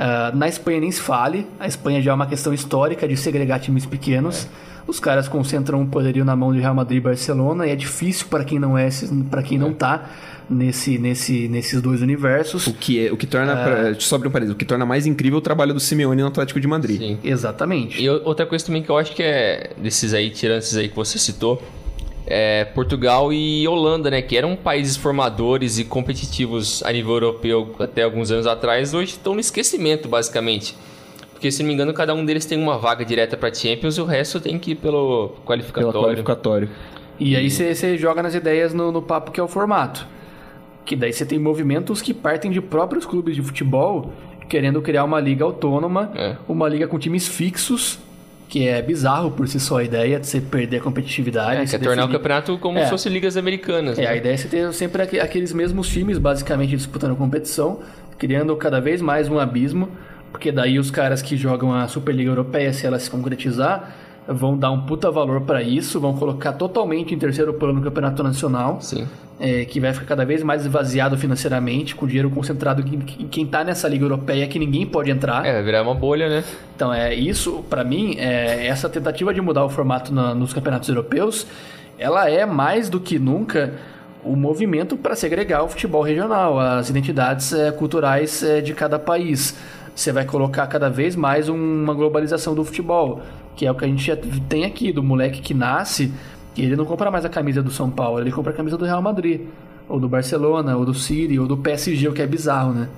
Ah, na Espanha nem se fale, a Espanha já é uma questão histórica de segregar times pequenos. Os caras concentram o poderio na mão de Real Madrid e Barcelona e é difícil para quem não é, para quem não tá nesse, nesse, nesses dois universos. O que, é, o que torna. pra- Sobre um parênteses, o que torna mais incrível o trabalho do Simeone no Atlético de Madrid. Sim. Exatamente. E outra coisa também que eu acho que é desses aí, tirando esses aí que você citou, é Portugal e Holanda, né? Que eram países formadores e competitivos a nível europeu até alguns anos atrás, hoje estão no esquecimento, basicamente. Porque, se não me engano, cada um deles tem uma vaga direta para Champions e o resto tem que ir pelo Pelo qualificatório. qualificatório. E aí você joga nas ideias no, no papo que é o formato. Que daí você tem movimentos que partem de próprios clubes de futebol querendo criar uma liga autônoma, É. uma liga com times fixos que é bizarro por si só a ideia de você perder a competitividade. É, quer tornar o campeonato como É. se fosse ligas americanas. É, né? a ideia é você ter sempre aqu- aqueles mesmos times basicamente disputando competição, criando cada vez mais um abismo, porque daí os caras que jogam a Superliga Europeia, se ela se concretizar, vão dar um puta valor para isso, vão colocar totalmente em terceiro plano o campeonato nacional, é, que vai ficar cada vez mais esvaziado financeiramente, com dinheiro concentrado em em quem tá nessa liga europeia que ninguém pode entrar. É, vai virar uma bolha, né? Então, é isso, pra mim, é, essa tentativa de mudar o formato na- nos campeonatos europeus, ela é mais do que nunca o movimento para segregar o futebol regional, as identidades é, culturais é, de cada país. Você vai colocar cada vez mais uma globalização do futebol, que é o que a gente já tem aqui, do moleque que nasce, ele não compra mais a camisa do São Paulo, ele compra a camisa do Real Madrid, ou do Barcelona, ou do City, ou do PSG, o que é bizarro, né?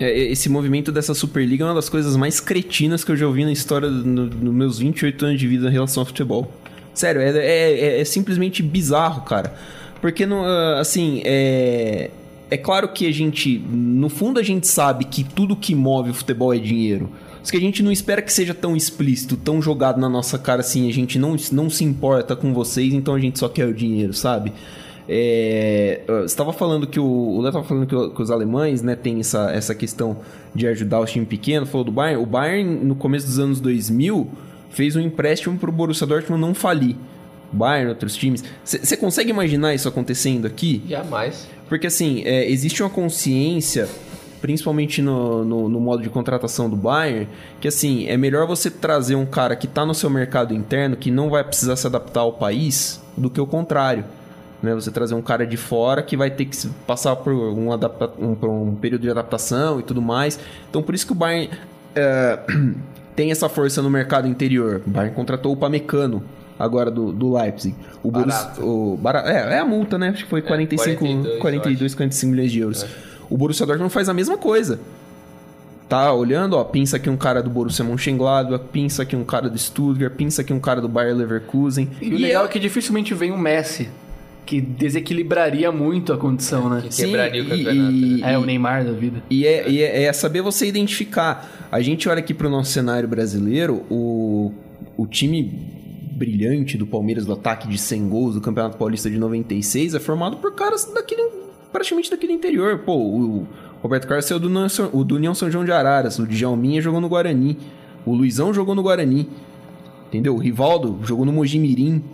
É, Esse movimento dessa Superliga é uma das coisas mais cretinas que eu já ouvi na história dos no, meus 28 anos de vida em relação ao futebol. Sério, é, é- é- é simplesmente bizarro, cara. Porque, não, ah, assim, é... É claro que a gente, no fundo, a gente sabe que tudo que move o futebol é dinheiro. Só que a gente não espera que seja tão explícito, tão jogado na nossa cara assim. A gente não, não se importa com vocês, então a gente só quer o dinheiro, sabe? É, estava falando que o, o Léo estava falando que, o- que os alemães, né, tem essa, essa questão de ajudar os times pequenos, falou do Bayern. O Bayern, no começo dos anos 2000, fez um empréstimo para o Borussia Dortmund não falir. Bayern, outros times. Você consegue imaginar isso acontecendo aqui? Jamais. Porque assim, é, existe uma consciência, principalmente no, no, no modo de contratação do Bayern, que assim, é melhor você trazer um cara que está no seu mercado interno, que não vai precisar se adaptar ao país, do que o contrário. Né? Você trazer um cara de fora que vai ter que passar por um, adapta um, por um período de adaptação e tudo mais. Então por isso que o Bayern é, tem essa força no mercado interior. O Bayern contratou o Pamecano agora do, do Leipzig. O Borussia- Barato. o bara- é, é a multa, né? Acho que foi 45, 42, 42, 45 milhões de euros. O Borussia Dortmund faz a mesma coisa. Tá olhando, ó, pinça aqui um cara do Borussia Mönchengladbach, pinça aqui um cara do Stuttgart, pinça aqui um cara do Bayer Leverkusen. E o legal é que dificilmente vem um Messi, que desequilibraria muito a condição, né? Que quebraria o campeonato. e- né? É, o Neymar da vida. E é, e é- é saber você identificar. A gente olha aqui pro nosso cenário brasileiro, o, o time brilhante do Palmeiras do ataque de 100 gols do Campeonato Paulista de 96 é formado por caras daquele praticamente daquele interior. Pô, o Roberto Carlos saiu do, o do União São João de Araras, o Djalminha jogou no Guarani, o Luizão jogou no Guarani, entendeu? O Rivaldo jogou no Mojimirim.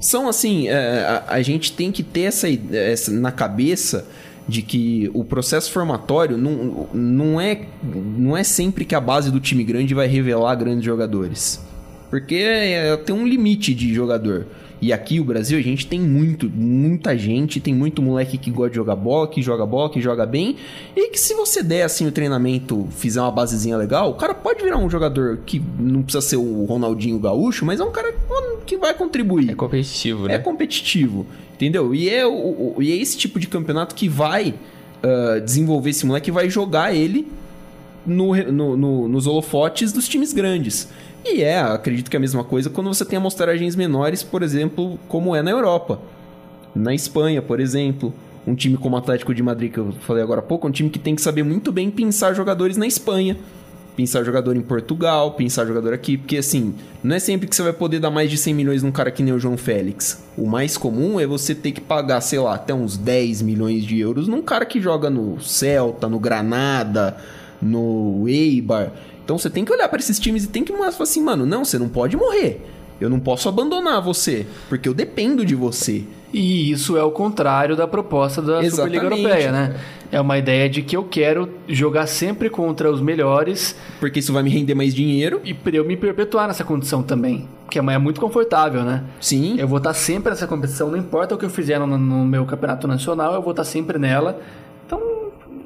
São assim, é, a, a gente tem que ter essa, essa na cabeça de que o processo formatório não, não, é, não é sempre que a base do time grande vai revelar grandes jogadores. Porque é, tem um limite de jogador. E aqui o Brasil a gente tem muito, muita gente, tem muito moleque que gosta de jogar bola, que joga bola, que joga bem, e que se você der assim o treinamento, fizer uma basezinha legal, o cara pode virar um jogador que não precisa ser o Ronaldinho Gaúcho, mas é um cara que vai contribuir É competitivo, né? é competitivo, entendeu? E é, o, e é esse tipo de campeonato que vai ah, desenvolver esse moleque vai jogar ele no, no- no- nos holofotes dos times grandes. E é, acredito que é a mesma coisa quando você tem amostragens menores, por exemplo, como é na Europa. Na Espanha, por exemplo. Um time como o Atlético de Madrid, que eu falei agora há pouco, é um time que tem que saber muito bem pensar jogadores na Espanha. Pensar jogador em Portugal, pensar jogador aqui, porque assim, não é sempre que você vai poder dar mais de 100 milhões num cara que nem o João Félix. O mais comum é você ter que pagar, sei lá, até uns 10 milhões de euros num cara que joga no Celta, no Granada, no Eibar. Então você tem que olhar para esses times e tem que mostrar assim, mano, não, você não pode morrer. Eu não posso abandonar você, porque eu dependo de você. E isso é o contrário da proposta da Superliga Exatamente. Europeia, né? É uma ideia de que eu quero jogar sempre contra os melhores Porque isso vai me render mais dinheiro. e pra eu me perpetuar nessa condição também. Que é é muito confortável, né? Sim. Eu vou estar sempre nessa competição, não importa o que eu fizer no, no meu campeonato nacional, eu vou estar sempre nela.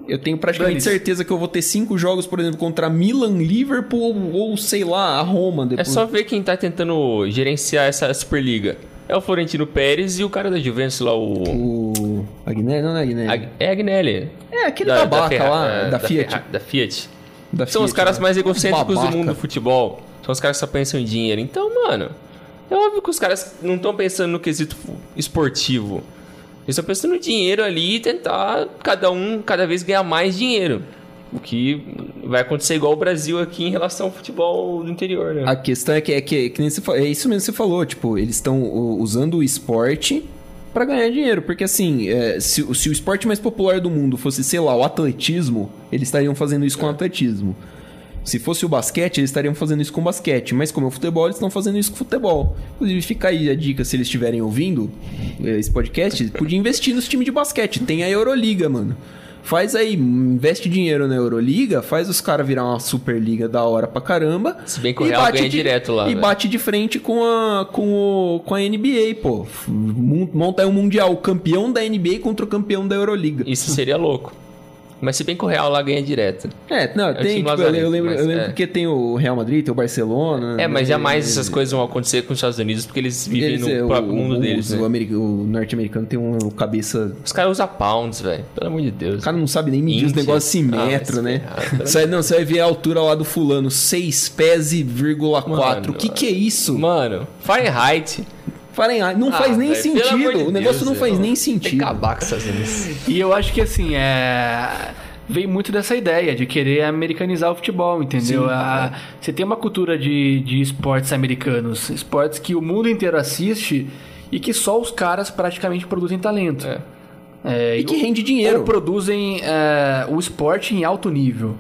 Eu tenho praticamente certeza que eu vou ter cinco jogos, por exemplo, contra Milan, Liverpool ou, sei lá, a Roma É depois. só ver quem tá tentando gerenciar essa Superliga. É o Florentino Pérez e o cara da Juventus lá, o. O. Agnelli? Não é Agnelli. Ag- É Agnelli. É, aquele babaca Ferra- lá, é, da, Fiat. Ferra- da Fiat. Da São Fiat, os caras né? mais egocêntricos Babaca. do mundo do futebol. São os caras que só pensam em dinheiro. Então, mano, é óbvio que os caras não estão pensando no quesito esportivo. Eles estão pensando no dinheiro ali e tentar cada um cada vez ganhar mais dinheiro. O que vai acontecer igual o Brasil aqui em relação ao futebol do interior, né? A questão é que é, que, que nem você, é isso mesmo que você falou, tipo, eles estão usando o esporte pra ganhar dinheiro, porque assim, é, se, o- se o esporte mais popular do mundo fosse, sei lá, o atletismo, eles estariam fazendo isso com o atletismo. Se fosse o basquete, eles estariam fazendo isso com basquete, mas como é o futebol, eles estão fazendo isso com futebol. Inclusive, fica aí a dica, se eles estiverem ouvindo eh, esse podcast, podia investir nos times de basquete. Tem a Euroliga, mano. Faz aí, investe dinheiro na Euroliga, faz os caras virar uma Superliga da hora pra caramba. Se bem que o Real bate ganha de- direto lá, E velho. bate de frente com a, com, o, com a NBA, pô. Mon- Monta aí um Mundial, o campeão da NBA contra o campeão da Euroliga. Isso seria louco. Mas se bem que o Real lá ganha direto. É, não, o tem, tipo, eu, lembro, mas eu lembro é. porque tem o Real Madrid, tem o Barcelona. É, mas né, jamais e- essas coisas vão acontecer com os Estados Unidos porque eles vivem eles, no é, próprio o, mundo o, deles, o, né? o norte-americano tem um cabeça. Os caras usam pounds, velho. Pelo amor de Deus. O cara não sabe nem medir os negócios em Ah, metro, mas né? Você, não, você vai ver a altura lá do fulano, 6 pés e vírgula 4. O que que é isso? Mano, Fahrenheit. Fahrenheit. Não Ah, faz nem amor sentido. de o negócio Deus, não faz nem Tem que sentido. acabar com essas. E eu acho que assim, é. Vem muito dessa ideia de querer americanizar o futebol, entendeu? A- Você tem uma cultura de, de esportes americanos, esportes que o mundo inteiro assiste e que só os caras praticamente produzem talento. É. É, E que rende dinheiro. Ou produzem é, o esporte em alto nível.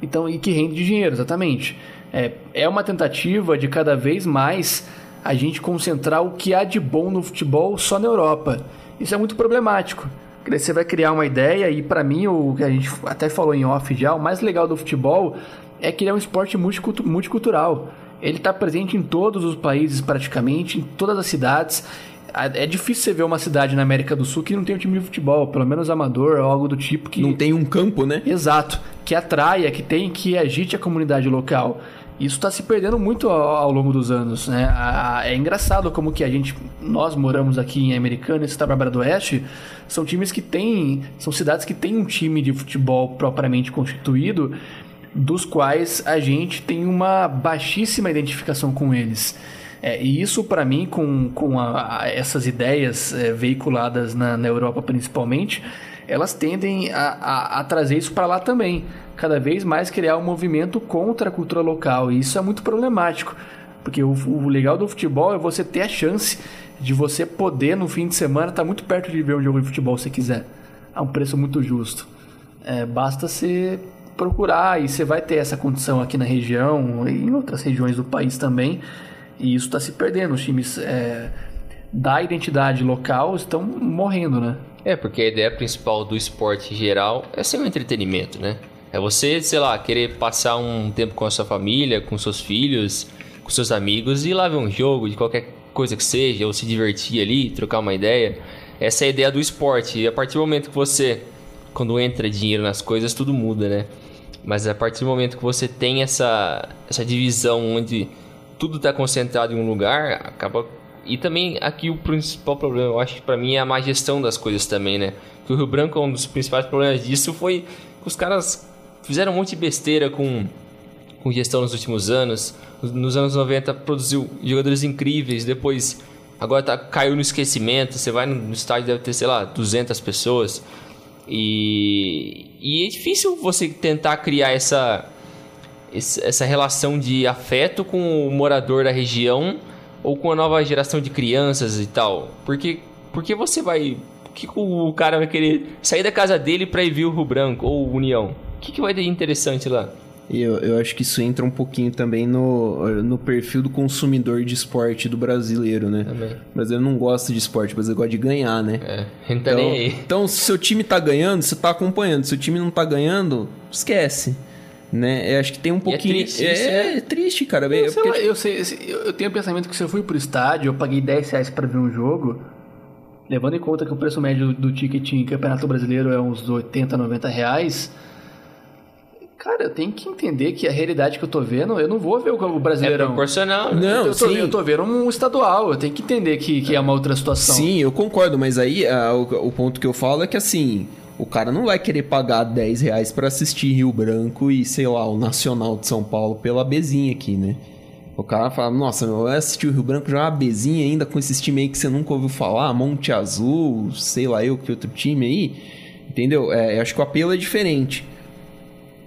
Então, e que rende dinheiro, exatamente. É, é uma tentativa de cada vez mais a gente concentrar o que há de bom no futebol só na Europa. Isso é muito problemático. Porque daí Você vai criar uma ideia e para mim o que a gente até falou em off já, o mais legal do futebol é que ele é um esporte multicultu- multicultural. Ele está presente em todos os países praticamente, em todas as cidades. É difícil você ver uma cidade na América do Sul que não tem um time de futebol, pelo menos amador ou algo do tipo que Não tem um campo, né? Exato, que atraia, que tem, que agite a comunidade local. Isso está se perdendo muito ao, ao longo dos anos, né? A- é engraçado como que a gente, nós moramos aqui em Americana, Santa Bárbara do Oeste, são times que têm, são cidades que têm um time de futebol propriamente constituído, dos quais a gente tem uma baixíssima identificação com eles. É, e isso, para mim, com, com a- a- essas ideias é, veiculadas na, na Europa principalmente, elas tendem a, a- a trazer isso para lá também. Cada vez mais criar um movimento contra a cultura local. E isso é muito problemático. Porque o, o legal do futebol é você ter a chance de você poder, no fim de semana, estar muito perto de ver um jogo de futebol se quiser. A um preço muito justo. É, basta você procurar e você vai ter essa condição aqui na região e em outras regiões do país também. E isso está se perdendo. Os times é, da identidade local estão morrendo, né? É, porque a ideia principal do esporte em geral é ser um entretenimento, né? É você, sei lá, querer passar um tempo com a sua família, com seus filhos, com seus amigos e ir lá ver um jogo de qualquer coisa que seja, ou se divertir ali, trocar uma ideia. Essa é a ideia do esporte. E a partir do momento que você, quando entra dinheiro nas coisas, tudo muda, né? Mas a partir do momento que você tem essa, essa divisão onde tudo está concentrado em um lugar, acaba. E também aqui o principal problema, eu acho que para mim é a má gestão das coisas também, né? Que o Rio Branco, um dos principais problemas disso foi que os caras fizeram um monte de besteira com, com gestão nos últimos anos. Nos anos 90 produziu jogadores incríveis, depois agora tá, caiu no esquecimento. Você vai no, estádio, deve ter, sei lá, 200 pessoas. E, e é difícil você tentar criar essa, essa relação de afeto com o morador da região ou com a nova geração de crianças e tal. Porque, porque você vai. Por que o cara vai querer sair da casa dele pra ir ver o Rio Branco ou o União? O que, que vai ter interessante lá? Eu, eu acho que isso entra um pouquinho também no, no perfil do consumidor de esporte do brasileiro, né? Também. O brasileiro não gosta de esporte, o brasileiro gosta de ganhar, né? É, Então, então, se seu time tá ganhando, você tá acompanhando. Se o time não tá ganhando, esquece. Né? Eu acho que tem um pouquinho. triste é, isso, né? é triste, cara. É Eu, sei porque- lá, eu, sei, eu eu tenho o pensamento que se eu fui pro estádio, eu paguei 10 reais pra ver um jogo, levando em conta que o preço médio do, ticket em Campeonato Brasileiro é uns 80, 90 reais. Cara, eu tenho que entender que a realidade que eu tô vendo, eu não vou ver o, É Brasileirão. proporcional. né? Não, eu, tô, sim. eu tô vendo um estadual, eu tenho que entender que, que é uma outra situação. Sim, eu concordo, mas aí ah, o, o ponto que eu falo é que assim, o cara não vai querer pagar 10 reais pra assistir Rio Branco e, sei lá, o Nacional de São Paulo pela Bezinha aqui, né? O cara fala, nossa, eu vou assistir o Rio Branco já uma Bezinha ainda com esses times aí que você nunca ouviu falar, Monte Azul, sei lá eu que outro time aí, entendeu? É, eu acho que o apelo é diferente.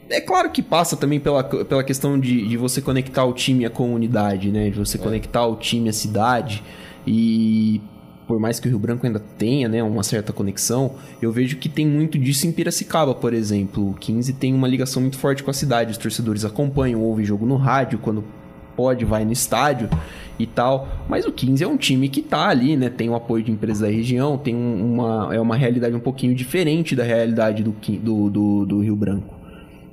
é claro que passa também pela, pela questão de, de você conectar o time à comunidade, né? De você é. conectar o time à cidade. E por mais que o Rio Branco ainda tenha né, uma certa conexão, eu vejo que tem muito disso em Piracicaba, por exemplo. O 15 tem uma ligação muito forte com a cidade, os torcedores acompanham, ouvem jogo no rádio, quando pode, vai no estádio e tal. Mas o 15 é um time que tá ali, né? Tem o apoio de empresas da região, tem uma, é uma realidade um pouquinho diferente da realidade do, do, do, do Rio Branco.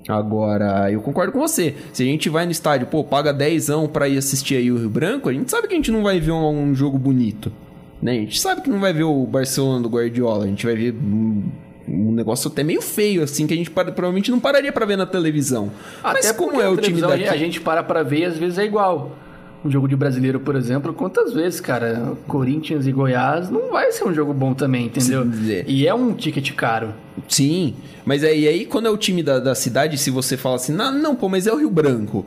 Agora, eu concordo com você. Se a gente vai no estádio, pô, paga 10 pra ir assistir aí o Rio Branco, a gente sabe que a gente não vai ver um, um jogo bonito. Né? A gente sabe que não vai ver o Barcelona do Guardiola, a gente vai ver um, negócio até meio feio, assim, que a gente para, provavelmente não pararia para ver na televisão. Até Mas como é o time daqui? A gente para pra ver e às vezes é igual. Um jogo de brasileiro, por exemplo, quantas vezes, cara, Corinthians e Goiás não vai ser um jogo bom também, entendeu? E é um ticket caro. Sim, mas aí, aí quando é o time da, da cidade, se você fala assim, não, não, pô, mas é o Rio Branco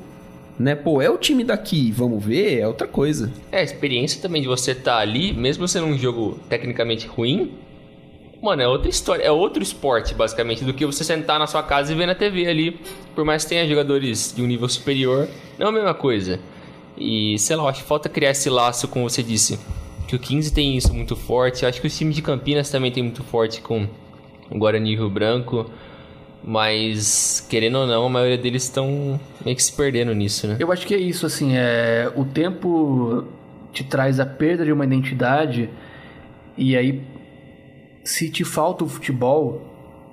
né? Pô, é o time daqui, vamos ver, é outra coisa. É, a experiência também de você estar tá ali, mesmo sendo um jogo tecnicamente ruim, mano, é outra história, é outro esporte, basicamente, do que você sentar na sua casa e ver na TV ali. Por mais que tenha jogadores de um nível superior, não é a mesma coisa. E, sei lá, acho que falta criar esse laço, como você disse, que o 15 tem isso muito forte. Acho que o time de Campinas também tem muito forte com o Guarani Rio Branco. Mas, querendo ou não, a maioria deles estão meio que se perdendo nisso, né? Eu acho que é isso, assim, é... o tempo te traz a perda de uma identidade e aí, se te falta o futebol,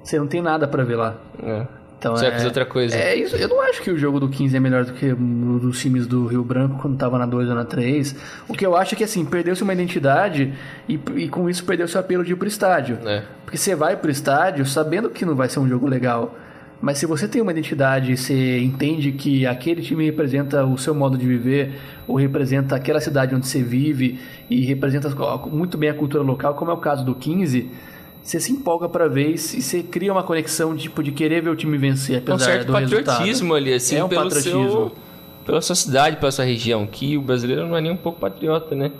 você não tem nada para ver lá. É. Então, Você é, vai fazer outra coisa. É isso. Eu não acho que o jogo do 15 é melhor do que o dos times do Rio Branco quando tava na 2 ou na 3. O que eu acho é que, assim, perdeu-se uma identidade e, e com isso perdeu-se o apelo de ir pro estádio. É. Porque você vai pro estádio sabendo que não vai ser um jogo legal. Mas se você tem uma identidade, você entende que aquele time representa o seu modo de viver, ou representa aquela cidade onde você vive, e representa muito bem a cultura local, como é o caso do 15 você se empolga para ver e você cria uma conexão tipo de querer ver o time vencer apesar um certo do patriotismo resultado. ali assim é um pelo patriotismo seu, pela sua cidade pela sua região que o brasileiro não é nem um pouco patriota né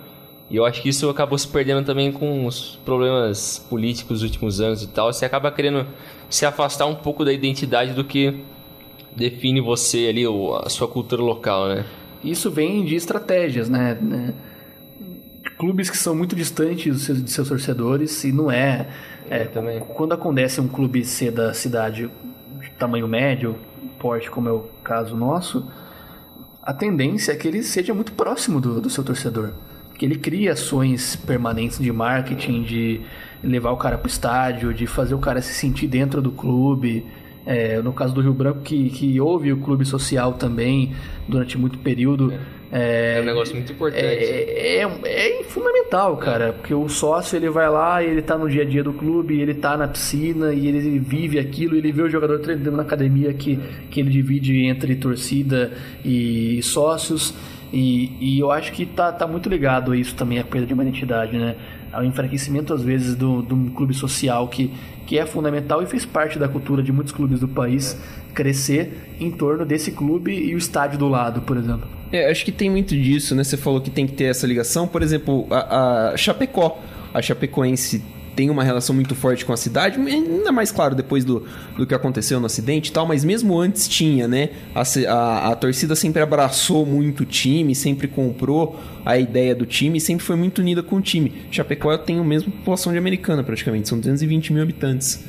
e eu acho que isso acabou se perdendo também com os problemas políticos dos últimos anos e tal você acaba querendo se afastar um pouco da identidade do que define você ali a sua cultura local né isso vem de estratégias né, né? Clubes que são muito distantes de seus, seus torcedores e não é, é, também. Quando acontece um clube ser da cidade de tamanho médio, porte como é o caso nosso, a tendência é que ele seja muito próximo do, do seu torcedor. Que ele crie ações permanentes de marketing, de levar o cara para o estádio, de fazer o cara se sentir dentro do clube. É, no caso do Rio Branco, que, que houve o clube social também durante muito período. É é, é um negócio muito importante. É, é, é, fundamental, cara, porque o sócio ele vai lá, ele tá no dia a dia do clube, ele tá na piscina e ele vive aquilo, ele vê o jogador treinando na academia que, que ele divide entre torcida e sócios. E, e eu acho que tá, tá muito ligado a isso também, a perda de uma identidade, né? Ao enfraquecimento, às vezes, de um clube social que, que é fundamental e fez parte da cultura de muitos clubes do país crescer em torno desse clube e o estádio do lado, por exemplo. É, acho que tem muito disso, né? Você falou que tem que ter essa ligação. Por exemplo, a, a Chapecó. A Chapecoense tem uma relação muito forte com a cidade, ainda mais claro depois do, do que aconteceu no acidente e tal, mas mesmo antes tinha, né? A, a, a, torcida sempre abraçou muito o time, sempre comprou a ideia do time, sempre foi muito unida com o time. Chapecó tem a mesma população de Americana praticamente, são 220 mil habitantes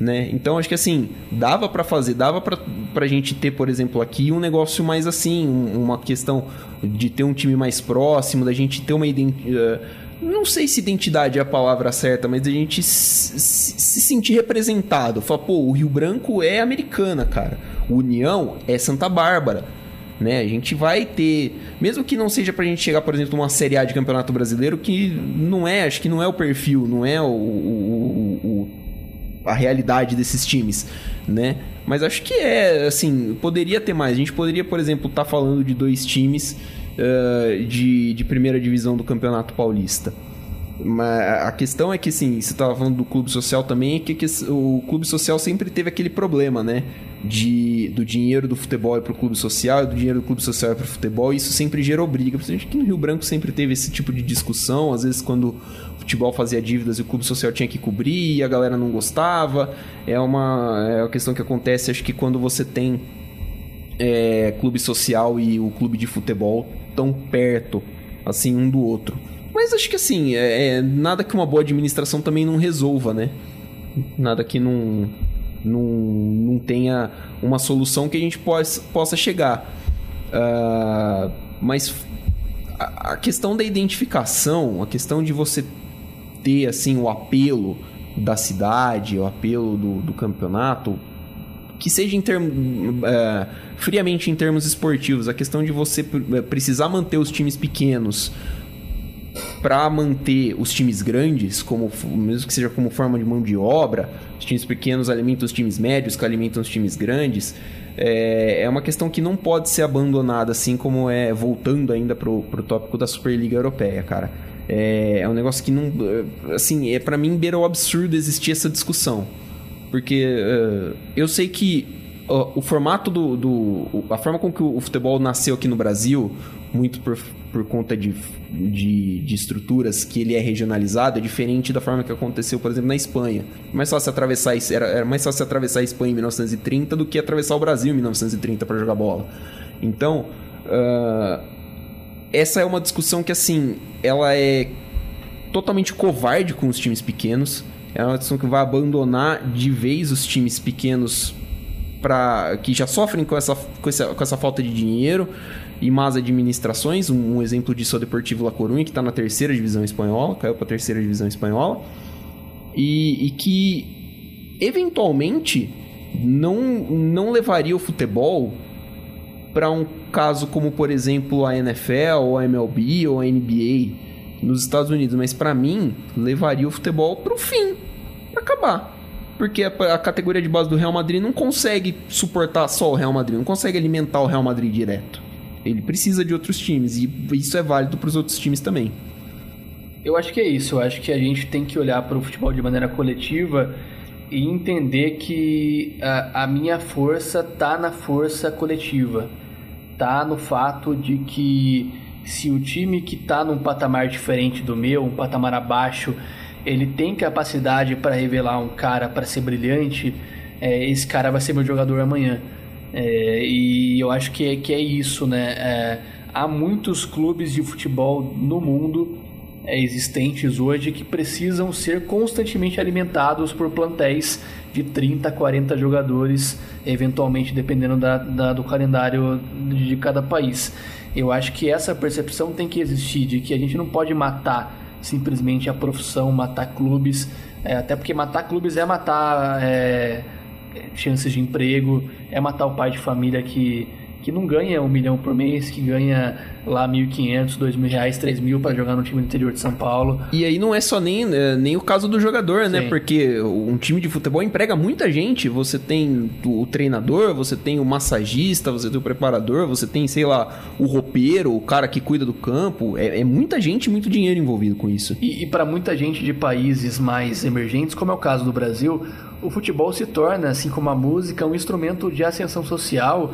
né? Então acho que assim, dava para fazer, dava pra, pra gente ter, por exemplo, aqui um negócio mais assim, uma questão de ter um time mais próximo, da gente ter uma identidade. Uh, não sei se identidade é a palavra certa, mas a gente se, se sentir representado. Falar, pô, o Rio Branco é americana, cara. O União é Santa Bárbara. Né? A gente vai ter, mesmo que não seja pra gente chegar, por exemplo, numa Série A de Campeonato Brasileiro, que não é, acho que não é o perfil, não é o, o, o a realidade desses times, né? Mas acho que é, assim, poderia ter mais. A gente poderia, por exemplo, estar tá falando de dois times uh, de, de primeira divisão do Campeonato Paulista. Mas a questão é que, assim, você estava falando do clube social também, é que, que o clube social sempre teve aquele problema, né? De do dinheiro do futebol para o clube social e do dinheiro do clube social para o futebol, isso sempre gerou briga. Principalmente aqui no Rio Branco sempre teve esse tipo de discussão, às vezes quando o futebol fazia dívidas e o clube social tinha que cobrir e a galera não gostava. É uma, é uma questão que acontece, acho que quando você tem é, clube social e o clube de futebol tão perto, assim, um do outro. Mas acho que assim, é, é, nada que uma boa administração também não resolva, né? Nada que não, não, não tenha uma solução que a gente possa, possa chegar. Uh, mas a, a, questão da identificação, a questão de você ter assim o apelo da cidade, o apelo do, do campeonato, que seja em termos uh, friamente em termos esportivos, a questão de você precisar manter os times pequenos para manter os times grandes, como mesmo que seja como forma de mão de obra, os times pequenos alimentam os times médios, que alimentam os times grandes, é, é uma questão que não pode ser abandonada, assim como é voltando ainda pro, pro tópico da Superliga Europeia, cara. É, é um negócio que não, assim, é para mim beira o absurdo existir essa discussão, porque uh, eu sei que o, o formato do, do, a forma com que o futebol nasceu aqui no Brasil, muito por, por conta de, de, de, estruturas que ele é regionalizado, é diferente da forma que aconteceu, por exemplo, na Espanha. Mais fácil atravessar, era, era mais fácil atravessar a Espanha em 1930 do que atravessar o Brasil em 1930 para jogar bola. Então, uh, essa é uma discussão que, assim, ela é totalmente covarde com os times pequenos. É uma discussão que vai abandonar de vez os times pequenos para que já sofrem com essa, com essa, com essa falta de dinheiro e más administrações. Um, um exemplo disso é o Deportivo La Coruña, que está na terceira divisão espanhola, caiu para a terceira divisão espanhola, e, e, que eventualmente não, não levaria o futebol para um caso como, por exemplo, a NFL, ou a MLB, ou a NBA nos Estados Unidos, mas para mim levaria o futebol para o fim, para acabar porque a, a, categoria de base do Real Madrid não consegue suportar só o Real Madrid, não consegue alimentar o Real Madrid direto. Ele precisa de outros times e isso é válido para os outros times também. Eu acho que é isso. Eu acho que a gente tem que olhar para o futebol de maneira coletiva e entender que a, a minha força tá na força coletiva, tá no fato de que se o time que está num patamar diferente do meu, um patamar abaixo, ele tem capacidade para revelar um cara para ser brilhante, é, esse cara vai ser meu jogador amanhã. É, e eu acho que é, que é isso, né? É, há muitos clubes de futebol no mundo é, existentes hoje que precisam ser constantemente alimentados por plantéis de 30, 40 jogadores, eventualmente dependendo da, da, do calendário de cada país. Eu acho que essa percepção tem que existir de que a gente não pode matar simplesmente a profissão, matar clubes, é, até porque matar clubes é matar é, chances de emprego, é matar o pai de família que que não ganha um milhão por mês, que ganha lá 1.500, 2.000 reais, 3 mil para jogar no time do interior de São Paulo. E aí não é só nem, né, nem o caso do jogador, né? Sim. né? Porque um time de futebol emprega muita gente. Você tem o treinador, você tem o massagista, você tem o preparador, você tem, sei lá, o roupeiro, o cara que cuida do campo. É, é muita gente, muito dinheiro envolvido com isso. E, e para muita gente de países mais emergentes, como é o caso do Brasil, o futebol se torna, assim como a música, um instrumento de ascensão social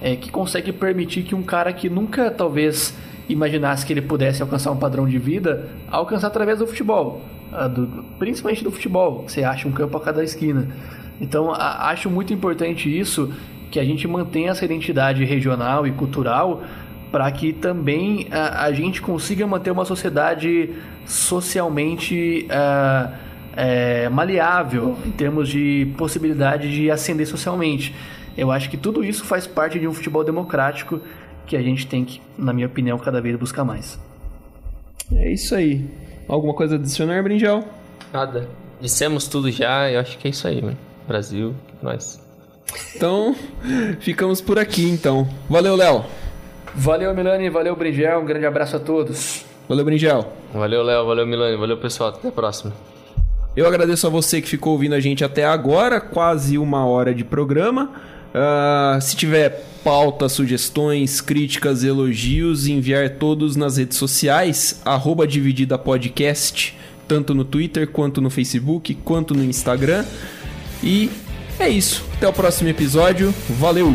é, que consegue permitir que um cara que nunca talvez imaginasse que ele pudesse alcançar um padrão de vida, alcançar através do futebol, do, principalmente do futebol. Você acha um campo a cada esquina. Então a, acho muito importante isso, que a gente mantenha essa identidade regional e cultural para que também a, a, gente consiga manter uma sociedade socialmente uh, é, maleável em termos de possibilidade de ascender socialmente. Eu acho que tudo isso faz parte de um futebol democrático que a gente tem que, na minha opinião, cada vez buscar mais. É isso aí. Alguma coisa a adicionar, Brinjal? Nada. Dissemos tudo já, eu acho que é isso aí, mano. Brasil, nós. Então, ficamos por aqui então. Valeu, Léo. Valeu, Milani, valeu, Bringel. Um grande abraço a todos. Valeu, Bringel. Valeu, Léo, valeu, Milani, valeu, pessoal. Até a próxima. Eu agradeço a você que ficou ouvindo a gente até agora, quase uma hora de programa. Uh, se tiver pauta, sugestões, críticas, elogios, enviar todos nas redes sociais, arroba Dividida Podcast, tanto no Twitter, quanto no Facebook, quanto no Instagram. E É isso. Até o próximo episódio. Valeu!